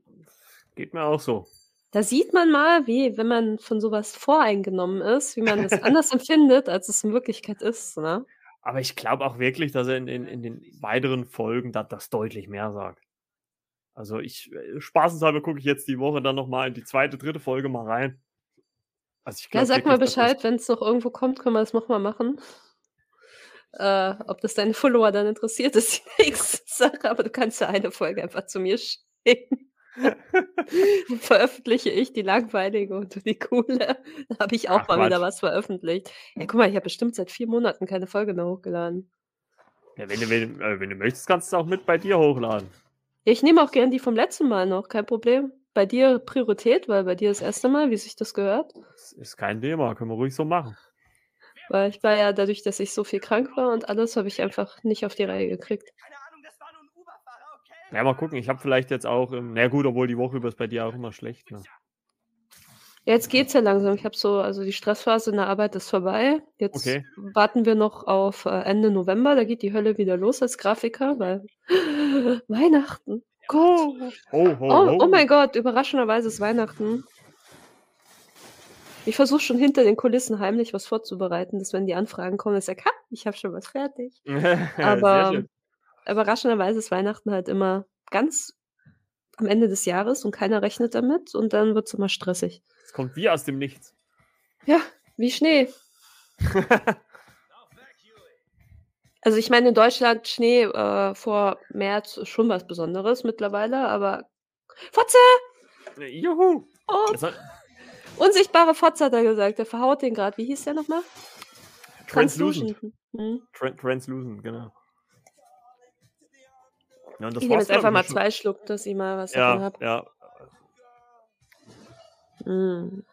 Geht mir auch so. Da sieht man mal, wie, wenn man von sowas voreingenommen ist, wie man das anders empfindet, als es in Wirklichkeit ist. Ne? Aber ich glaube auch wirklich, dass er in, in, in den weiteren Folgen da, das deutlich mehr sagt. Also ich, äh, spaßenshalber gucke ich jetzt die Woche dann nochmal in die zweite, dritte Folge mal rein. Also ich Ja, glaub sag mal Bescheid, wenn es noch irgendwo kommt, können wir das nochmal machen. Äh, ob das deine Follower dann interessiert, ist die nächste Sache, aber du kannst ja eine Folge einfach zu mir schicken. Veröffentliche ich die langweilige und die coole. Da habe ich auch Ach, mal wieder Quatsch. was veröffentlicht. Ja, guck mal, ich habe bestimmt seit vier Monaten keine Folge mehr hochgeladen. Ja, wenn, du, wenn, äh, wenn du möchtest, kannst du auch mit bei dir hochladen. Ja, ich nehme auch gern die vom letzten Mal noch, kein Problem. Bei dir Priorität, weil bei dir das erste Mal, wie sich das gehört. Das ist kein Thema, können wir ruhig so machen. Weil ich war ja dadurch, dass ich so viel krank war und alles, habe ich einfach nicht auf die Reihe gekriegt. Keine Ahnung, das war nur ein Uber-Fahrer, okay? Ja, mal gucken. Ich habe vielleicht jetzt auch, na gut, obwohl die Woche über ist bei dir auch immer schlecht. Ne? Ja, jetzt geht's ja langsam. Ich habe so, also die Stressphase in der Arbeit ist vorbei. Jetzt Okay. warten wir noch auf äh, Ende November. Da geht die Hölle wieder los als Grafiker, weil Weihnachten. Go. Ho, ho, Oh, ho. oh mein Gott, überraschenderweise ist Weihnachten. Ich versuche schon hinter den Kulissen heimlich was vorzubereiten, dass wenn die Anfragen kommen, ich sage, ha, ich habe schon was fertig. Aber. Überraschenderweise ist Weihnachten halt immer ganz am Ende des Jahres und keiner rechnet damit und dann wird's immer stressig. Es kommt wie aus dem Nichts. Ja, wie Schnee. Also ich meine, in Deutschland Schnee äh, vor März ist schon was Besonderes mittlerweile, aber Fotze! Juhu. Oh, hat, unsichtbare Fotze hat er gesagt. Der verhaut den gerade. Wie hieß der nochmal? translucent. Hm. Tran translucent, genau. Ja, Ich nehme jetzt einfach mal schon. zwei Schluck, dass ich mal was davon Ja, habe. ja. Hm.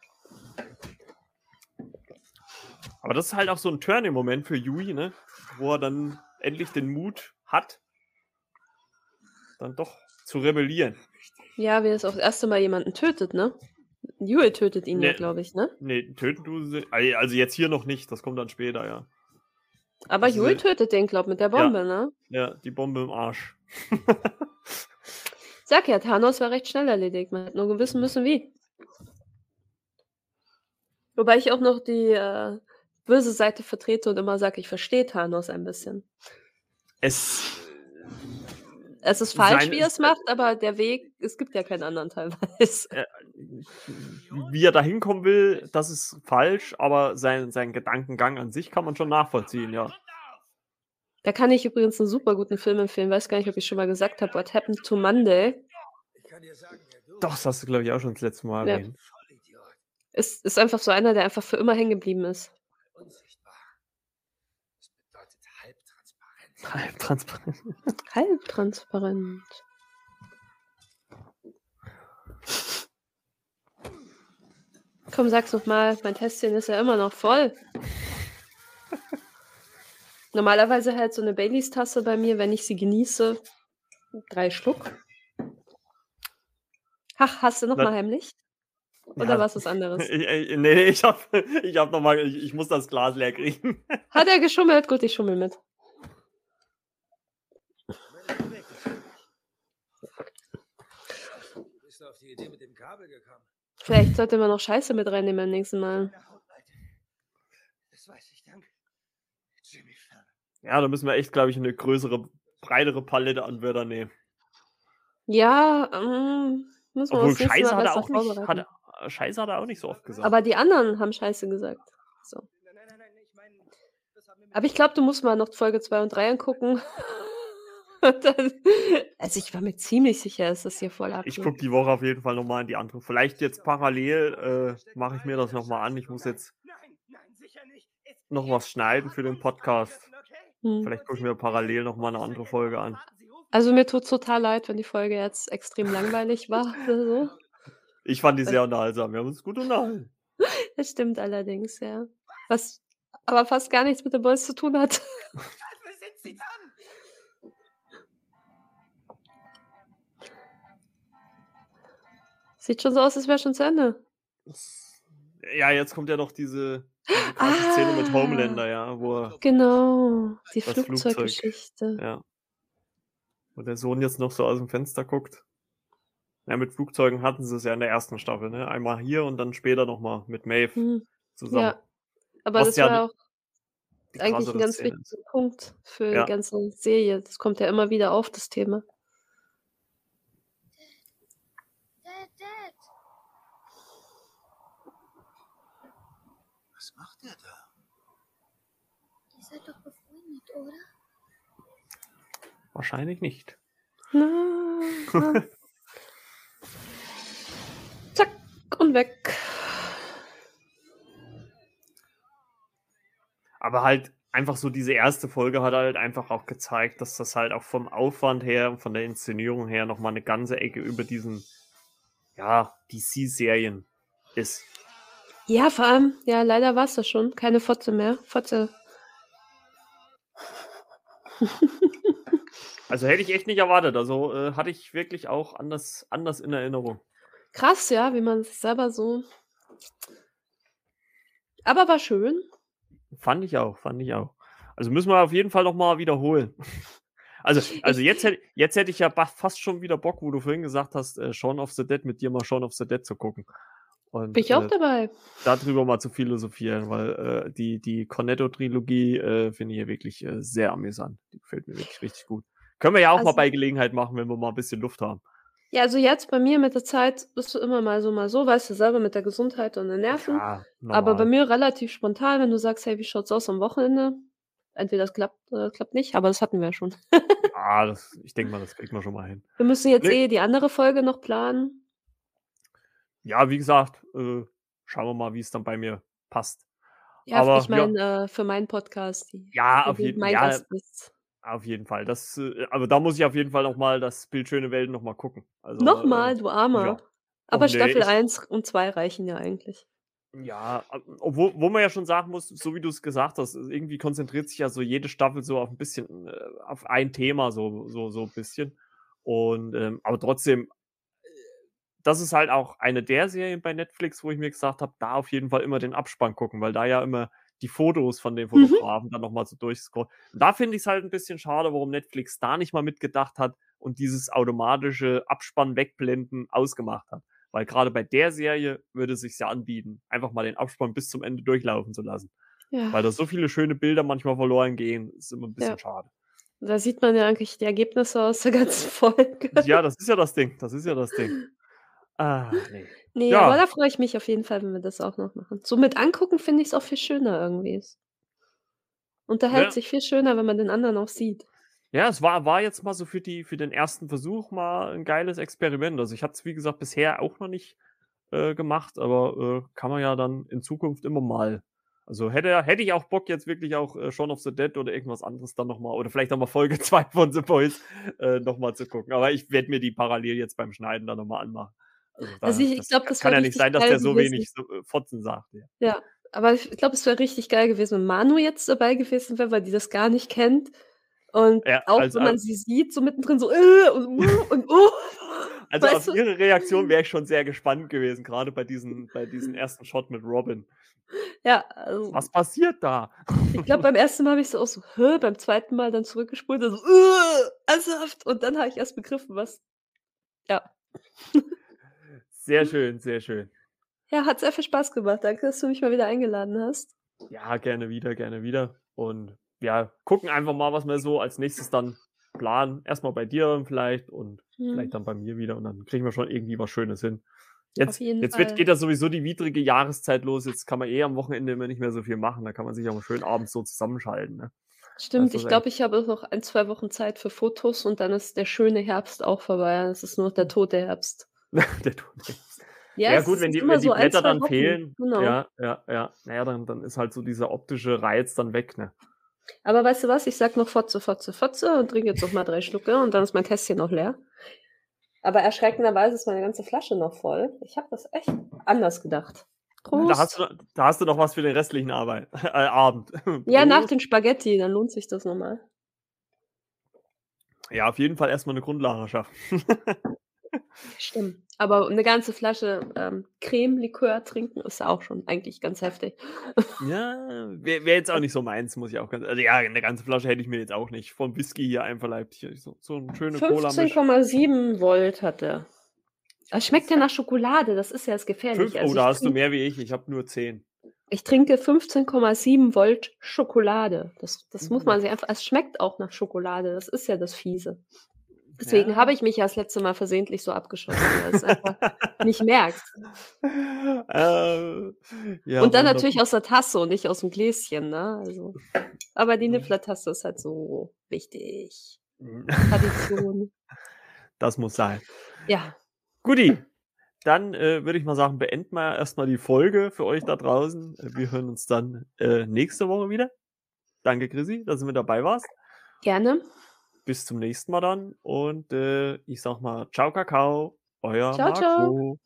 Aber das ist halt auch so ein Turning-Moment für Yui, ne? Wo er dann endlich den Mut hat, dann doch zu rebellieren. Ja, wie es auch das erste Mal jemanden tötet, ne? Jule tötet ihn ja, Nee. glaube ich, ne? Nee, töten du sie. Also jetzt hier noch nicht, das kommt dann später, ja. Aber Also- tötet den, glaub mit der Bombe, ne? Ja, die Bombe im Arsch. Sag ja, Thanos war recht schnell erledigt. Man hat nur wissen müssen, wie. Wobei ich auch noch die äh, böse Seite vertrete und immer sage, ich verstehe Thanos ein bisschen. Es Es ist falsch, Sein wie er es macht, aber der Weg, es gibt ja keinen anderen teilweise. äh, wie er da hinkommen will, das ist falsch, aber sein, sein Gedankengang an sich kann man schon nachvollziehen, ja. Da kann ich übrigens einen super guten Film empfehlen. Weiß gar nicht, ob ich schon mal gesagt habe. What Happened to Monday? Doch, das hast du, glaube ich, auch schon das letzte Mal Ja. erwähnt. Ist, ist einfach so einer, der einfach für immer hängen geblieben ist. Halbtransparent. Halb transparent. Halbtransparent. Komm, sag's noch mal. Mein Tässchen ist ja immer noch voll. Normalerweise hält so eine Baileys-Tasse bei mir, wenn ich sie genieße, drei Schluck. Ach, hast du noch Na- mal heimlich? Oder Ja. was ist anderes? Ich, ich, nee, ich hab, ich hab noch mal, ich, ich muss das Glas leer kriegen. Hat er geschummelt? Gut, ich schummel mit. Wenn du weg bist. Du bist auf die Idee mit dem Kabel gekommen. Vielleicht sollte man noch Scheiße mit reinnehmen beim nächsten Mal. Das weiß ich, dank Jimmy Fallon. Ja, da müssen wir echt, glaube ich, eine größere, breitere Palette an Wörtern nehmen. Ja, ähm, müssen wir Obwohl uns Scheiße Mal hat er auch nicht, hat Scheiße hat er auch nicht so oft gesagt. Aber die anderen haben Scheiße gesagt. So. Aber ich glaube, du musst mal noch Folge 2 und 3 angucken. Dann, also ich war mir ziemlich sicher, dass das hier voll ich abgeht. gucke die Woche auf jeden Fall nochmal in die andere. Vielleicht jetzt parallel äh, mache ich mir das nochmal an. Ich muss jetzt. Es noch was schneiden für den Podcast. Hm. Vielleicht gucke ich mir parallel nochmal eine andere Folge an. Also mir tut total leid, wenn die Folge jetzt extrem langweilig war so. Ich fand die sehr unterhaltsam. Wir haben uns gut unterhalten. Das stimmt allerdings, ja. Was aber fast gar nichts mit den Boys zu tun hat. Teufel sind Sie dann? Sieht schon so aus, als wäre schon zu Ende. Ja, jetzt kommt ja noch diese, diese krasse Szene mit Ah. Homelander, ja, wo er, Genau, die Das Flugzeug, Flugzeuggeschichte. ja, wo der Sohn jetzt noch so aus dem Fenster guckt. Ja, mit Flugzeugen hatten sie es ja in der ersten Staffel, ne? Einmal hier und dann später nochmal mit Maeve Hm, zusammen. ja, aber Was das ja war auch eigentlich ein ganz Szene wichtiger ist. Punkt für Ja. die ganze Serie. Das kommt ja immer wieder auf, das Thema. Macht er da? Ihr seid doch befreundet, oder? Wahrscheinlich nicht. Zack und weg. Aber halt einfach so diese erste Folge hat halt einfach auch gezeigt, dass das halt auch vom Aufwand her und von der Inszenierung her nochmal eine ganze Ecke über diesen, ja, DC-Serien ist. Ja, vor allem, ja, leider war es das schon. Keine Fotze mehr. Fotze. Also hätte ich echt nicht erwartet. Also äh, hatte ich wirklich auch anders, anders in Erinnerung. Krass, ja, wie man sich selber so. Aber war schön. Fand ich auch, fand ich auch. Also müssen wir auf jeden Fall nochmal wiederholen. Also, also jetzt, hätte, jetzt hätte ich ja fast schon wieder Bock, wo du vorhin gesagt hast, äh, Shaun of the Dead mit dir mal Shaun of the Dead zu gucken. Und, Bin ich auch äh, dabei. darüber mal zu philosophieren, weil äh, die, die Cornetto-Trilogie äh, finde ich ja wirklich äh, sehr amüsant. Die gefällt mir wirklich richtig gut. Können wir ja auch mal Also- bei Gelegenheit machen, wenn wir mal ein bisschen Luft haben. Ja, also jetzt bei mir mit der Zeit bist du immer mal so, mal so, weißt du selber mit der Gesundheit und den Nerven. Ja, Aber bei mir relativ spontan, wenn du sagst, hey, wie schaut's aus am Wochenende? Entweder es klappt oder es klappt nicht, aber das hatten wir ja schon. Ah, das, ich denke mal, das kriegt man schon mal hin. Wir müssen jetzt Nee. eh die andere Folge noch planen. Ja, wie gesagt, äh, schauen wir mal, wie es dann bei mir passt. Ja, Aber, ich meine, äh, für meinen Podcast. Ja, auf jeden mein ja. Auf jeden Fall. Das, äh, aber da muss ich auf jeden Fall noch mal das Bild Schöne Welt noch mal gucken. Also, Nochmal, Äh, du Armer. ja. Aber Och, nee, Staffel ich- 1 und 2 reichen ja eigentlich. ja, obwohl wo man ja schon sagen muss, so wie du es gesagt hast, irgendwie konzentriert sich ja so jede Staffel so auf ein bisschen, äh, auf ein Thema, so, so, so ein bisschen. Und, ähm, aber trotzdem, äh, das ist halt auch eine der Serien bei Netflix, wo ich mir gesagt habe, da auf jeden Fall immer den Abspann gucken, weil da ja immer die Fotos von den Mhm. Fotografen dann nochmal so durchscrollen. Und Da finde ich es halt ein bisschen schade, warum Netflix da nicht mal mitgedacht hat und dieses automatische Abspann wegblenden ausgemacht hat. Weil gerade bei der Serie würde es sich ja anbieten, einfach mal den Abspann bis zum Ende durchlaufen zu lassen. Ja. Weil da so viele schöne Bilder manchmal verloren gehen, ist immer ein bisschen Ja. schade. Da sieht man ja eigentlich die Ergebnisse aus der ganzen Folge. Ja, das ist ja das Ding. Das ist ja das Ding. Ah, ne. Ne, Ja. aber da freue ich mich auf jeden Fall, wenn wir das auch noch machen. So mit angucken finde ich's auch viel schöner irgendwie. Es unterhält Ja. sich viel schöner, wenn man den anderen auch sieht. Ja, es war war jetzt mal so für die für den ersten Versuch mal 'n geiles Experiment. Also, ich hatte es, wie gesagt, bisher auch noch nicht, äh, gemacht, aber, äh, kann man ja dann in Zukunft immer mal also, hätte hätte ich auch Bock, jetzt wirklich auch, äh, Shaun of the Dead oder irgendwas anderes dann noch mal oder vielleicht auch mal Folge 2 von The Boys, äh, noch mal zu gucken. Aber ich werde mir die parallel jetzt beim Schneiden dann noch mal anmachen. Also, da Also, ich ich glaube, das kann ja nicht sein, dass der so gewesen. wenig so, äh, Fotzen sagt, ja. Ja, aber ich glaube, es wäre richtig geil gewesen, wenn Manu jetzt dabei gewesen wäre, weil die das gar nicht kennt. Und Ja, auch als wenn man als sie sieht, so mittendrin so, äh, und, uh, und, uh. Also, auf du? ihre Reaktion wäre ich schon sehr gespannt gewesen, grade bei diesen bei diesem ersten Shot mit Robin. Ja, also Was passiert da? ich glaube, beim ersten Mal habe ich so auch so: „Hä?“ Beim zweiten Mal dann zurückgespult, so: „Uh, ernsthaft?“ Und dann habe ich erst begriffen, was ja. Sehr schön, sehr schön. Ja, hat sehr viel Spaß gemacht. Danke, dass du mich mal wieder eingeladen hast. Ja, gerne wieder, gerne wieder. Und ja, gucken einfach mal, was wir so als Nächstes dann planen. Erst mal bei dir vielleicht und Mhm. vielleicht dann bei mir wieder und dann kriegen wir schon irgendwie was Schönes hin. Jetzt jetzt wird geht ja sowieso die widrige Jahreszeit los. Jetzt kann man eh am Wochenende immer nicht mehr so viel machen. Da kann man sich auch mal schön abends so zusammenschalten, ne? Stimmt, Das ich glaube, ich habe noch 1, 2 Wochen Zeit für Fotos und dann ist der schöne Herbst auch vorbei. Es ist nur noch der tote Herbst. Der Tod. Ja, Ja gut, wenn die wenn die so 1, Blätter 2 dann Wochen. fehlen, Genau. ja, ja, ja. Na ja, dann dann ist halt so dieser optische Reiz dann weg, ne? Aber weißt du was? Ich sage noch Fotze, Fotze, Fotze und trinke jetzt noch mal 3 Schlucke und dann ist mein Kästchen noch leer. Aber erschreckenderweise ist meine ganze Flasche noch voll. Ich habe das echt anders gedacht. Na, da hast Prost. du da hast du noch was für den restlichen Arbeit äh, Abend. Ja, nach Prost. den Spaghetti, dann lohnt sich das noch mal. Ja, auf jeden Fall erst mal 'ne Grundlage schaffen. Stimmt. Aber 'ne ganze Flasche, ähm, Creme-Likör trinken ist auch schon eigentlich ganz heftig. Ja, wäre wäre jetzt auch nicht so meins, muss ich auch ganz also ja, 'ne ganze Flasche hätte ich mir jetzt auch nicht vom Whisky hier einverleibt. Hier so so 'n schöne Cola-Misch. 15,7 Volt hat der. Es schmeckt ja nach Schokolade, das ist ja das 5 Gefährliche. oh, Also, da hast du mehr wie ich. Ich habe nur 10. ich trinke 15,7 Volt Schokolade. Das das muss Uh. man sich einfach es schmeckt auch nach Schokolade, das ist ja das Fiese. Deswegen Ja. habe ich mich ja das letzte Mal versehentlich so abgeschossen, weil du's einfach nicht merkst. Äh, ja, Und dann natürlich aus der Tasse und nicht aus'm Gläschen, ne? Also aber die Niffler-Tasse ist halt so wichtig. Mhm. Tradition. Das muss sein. Ja. Guti, dann, äh, würde ich mal sagen, beenden wir erst mal die Folge für euch da draußen. Wir hören uns dann, äh, nächste Woche wieder. Danke, Chrissy, dass du mit dabei warst. Gerne. Bis zum nächsten Mal dann und, äh, ich sage mal: „Ciao, Kakao, euer Ciao, ciao. Marco.“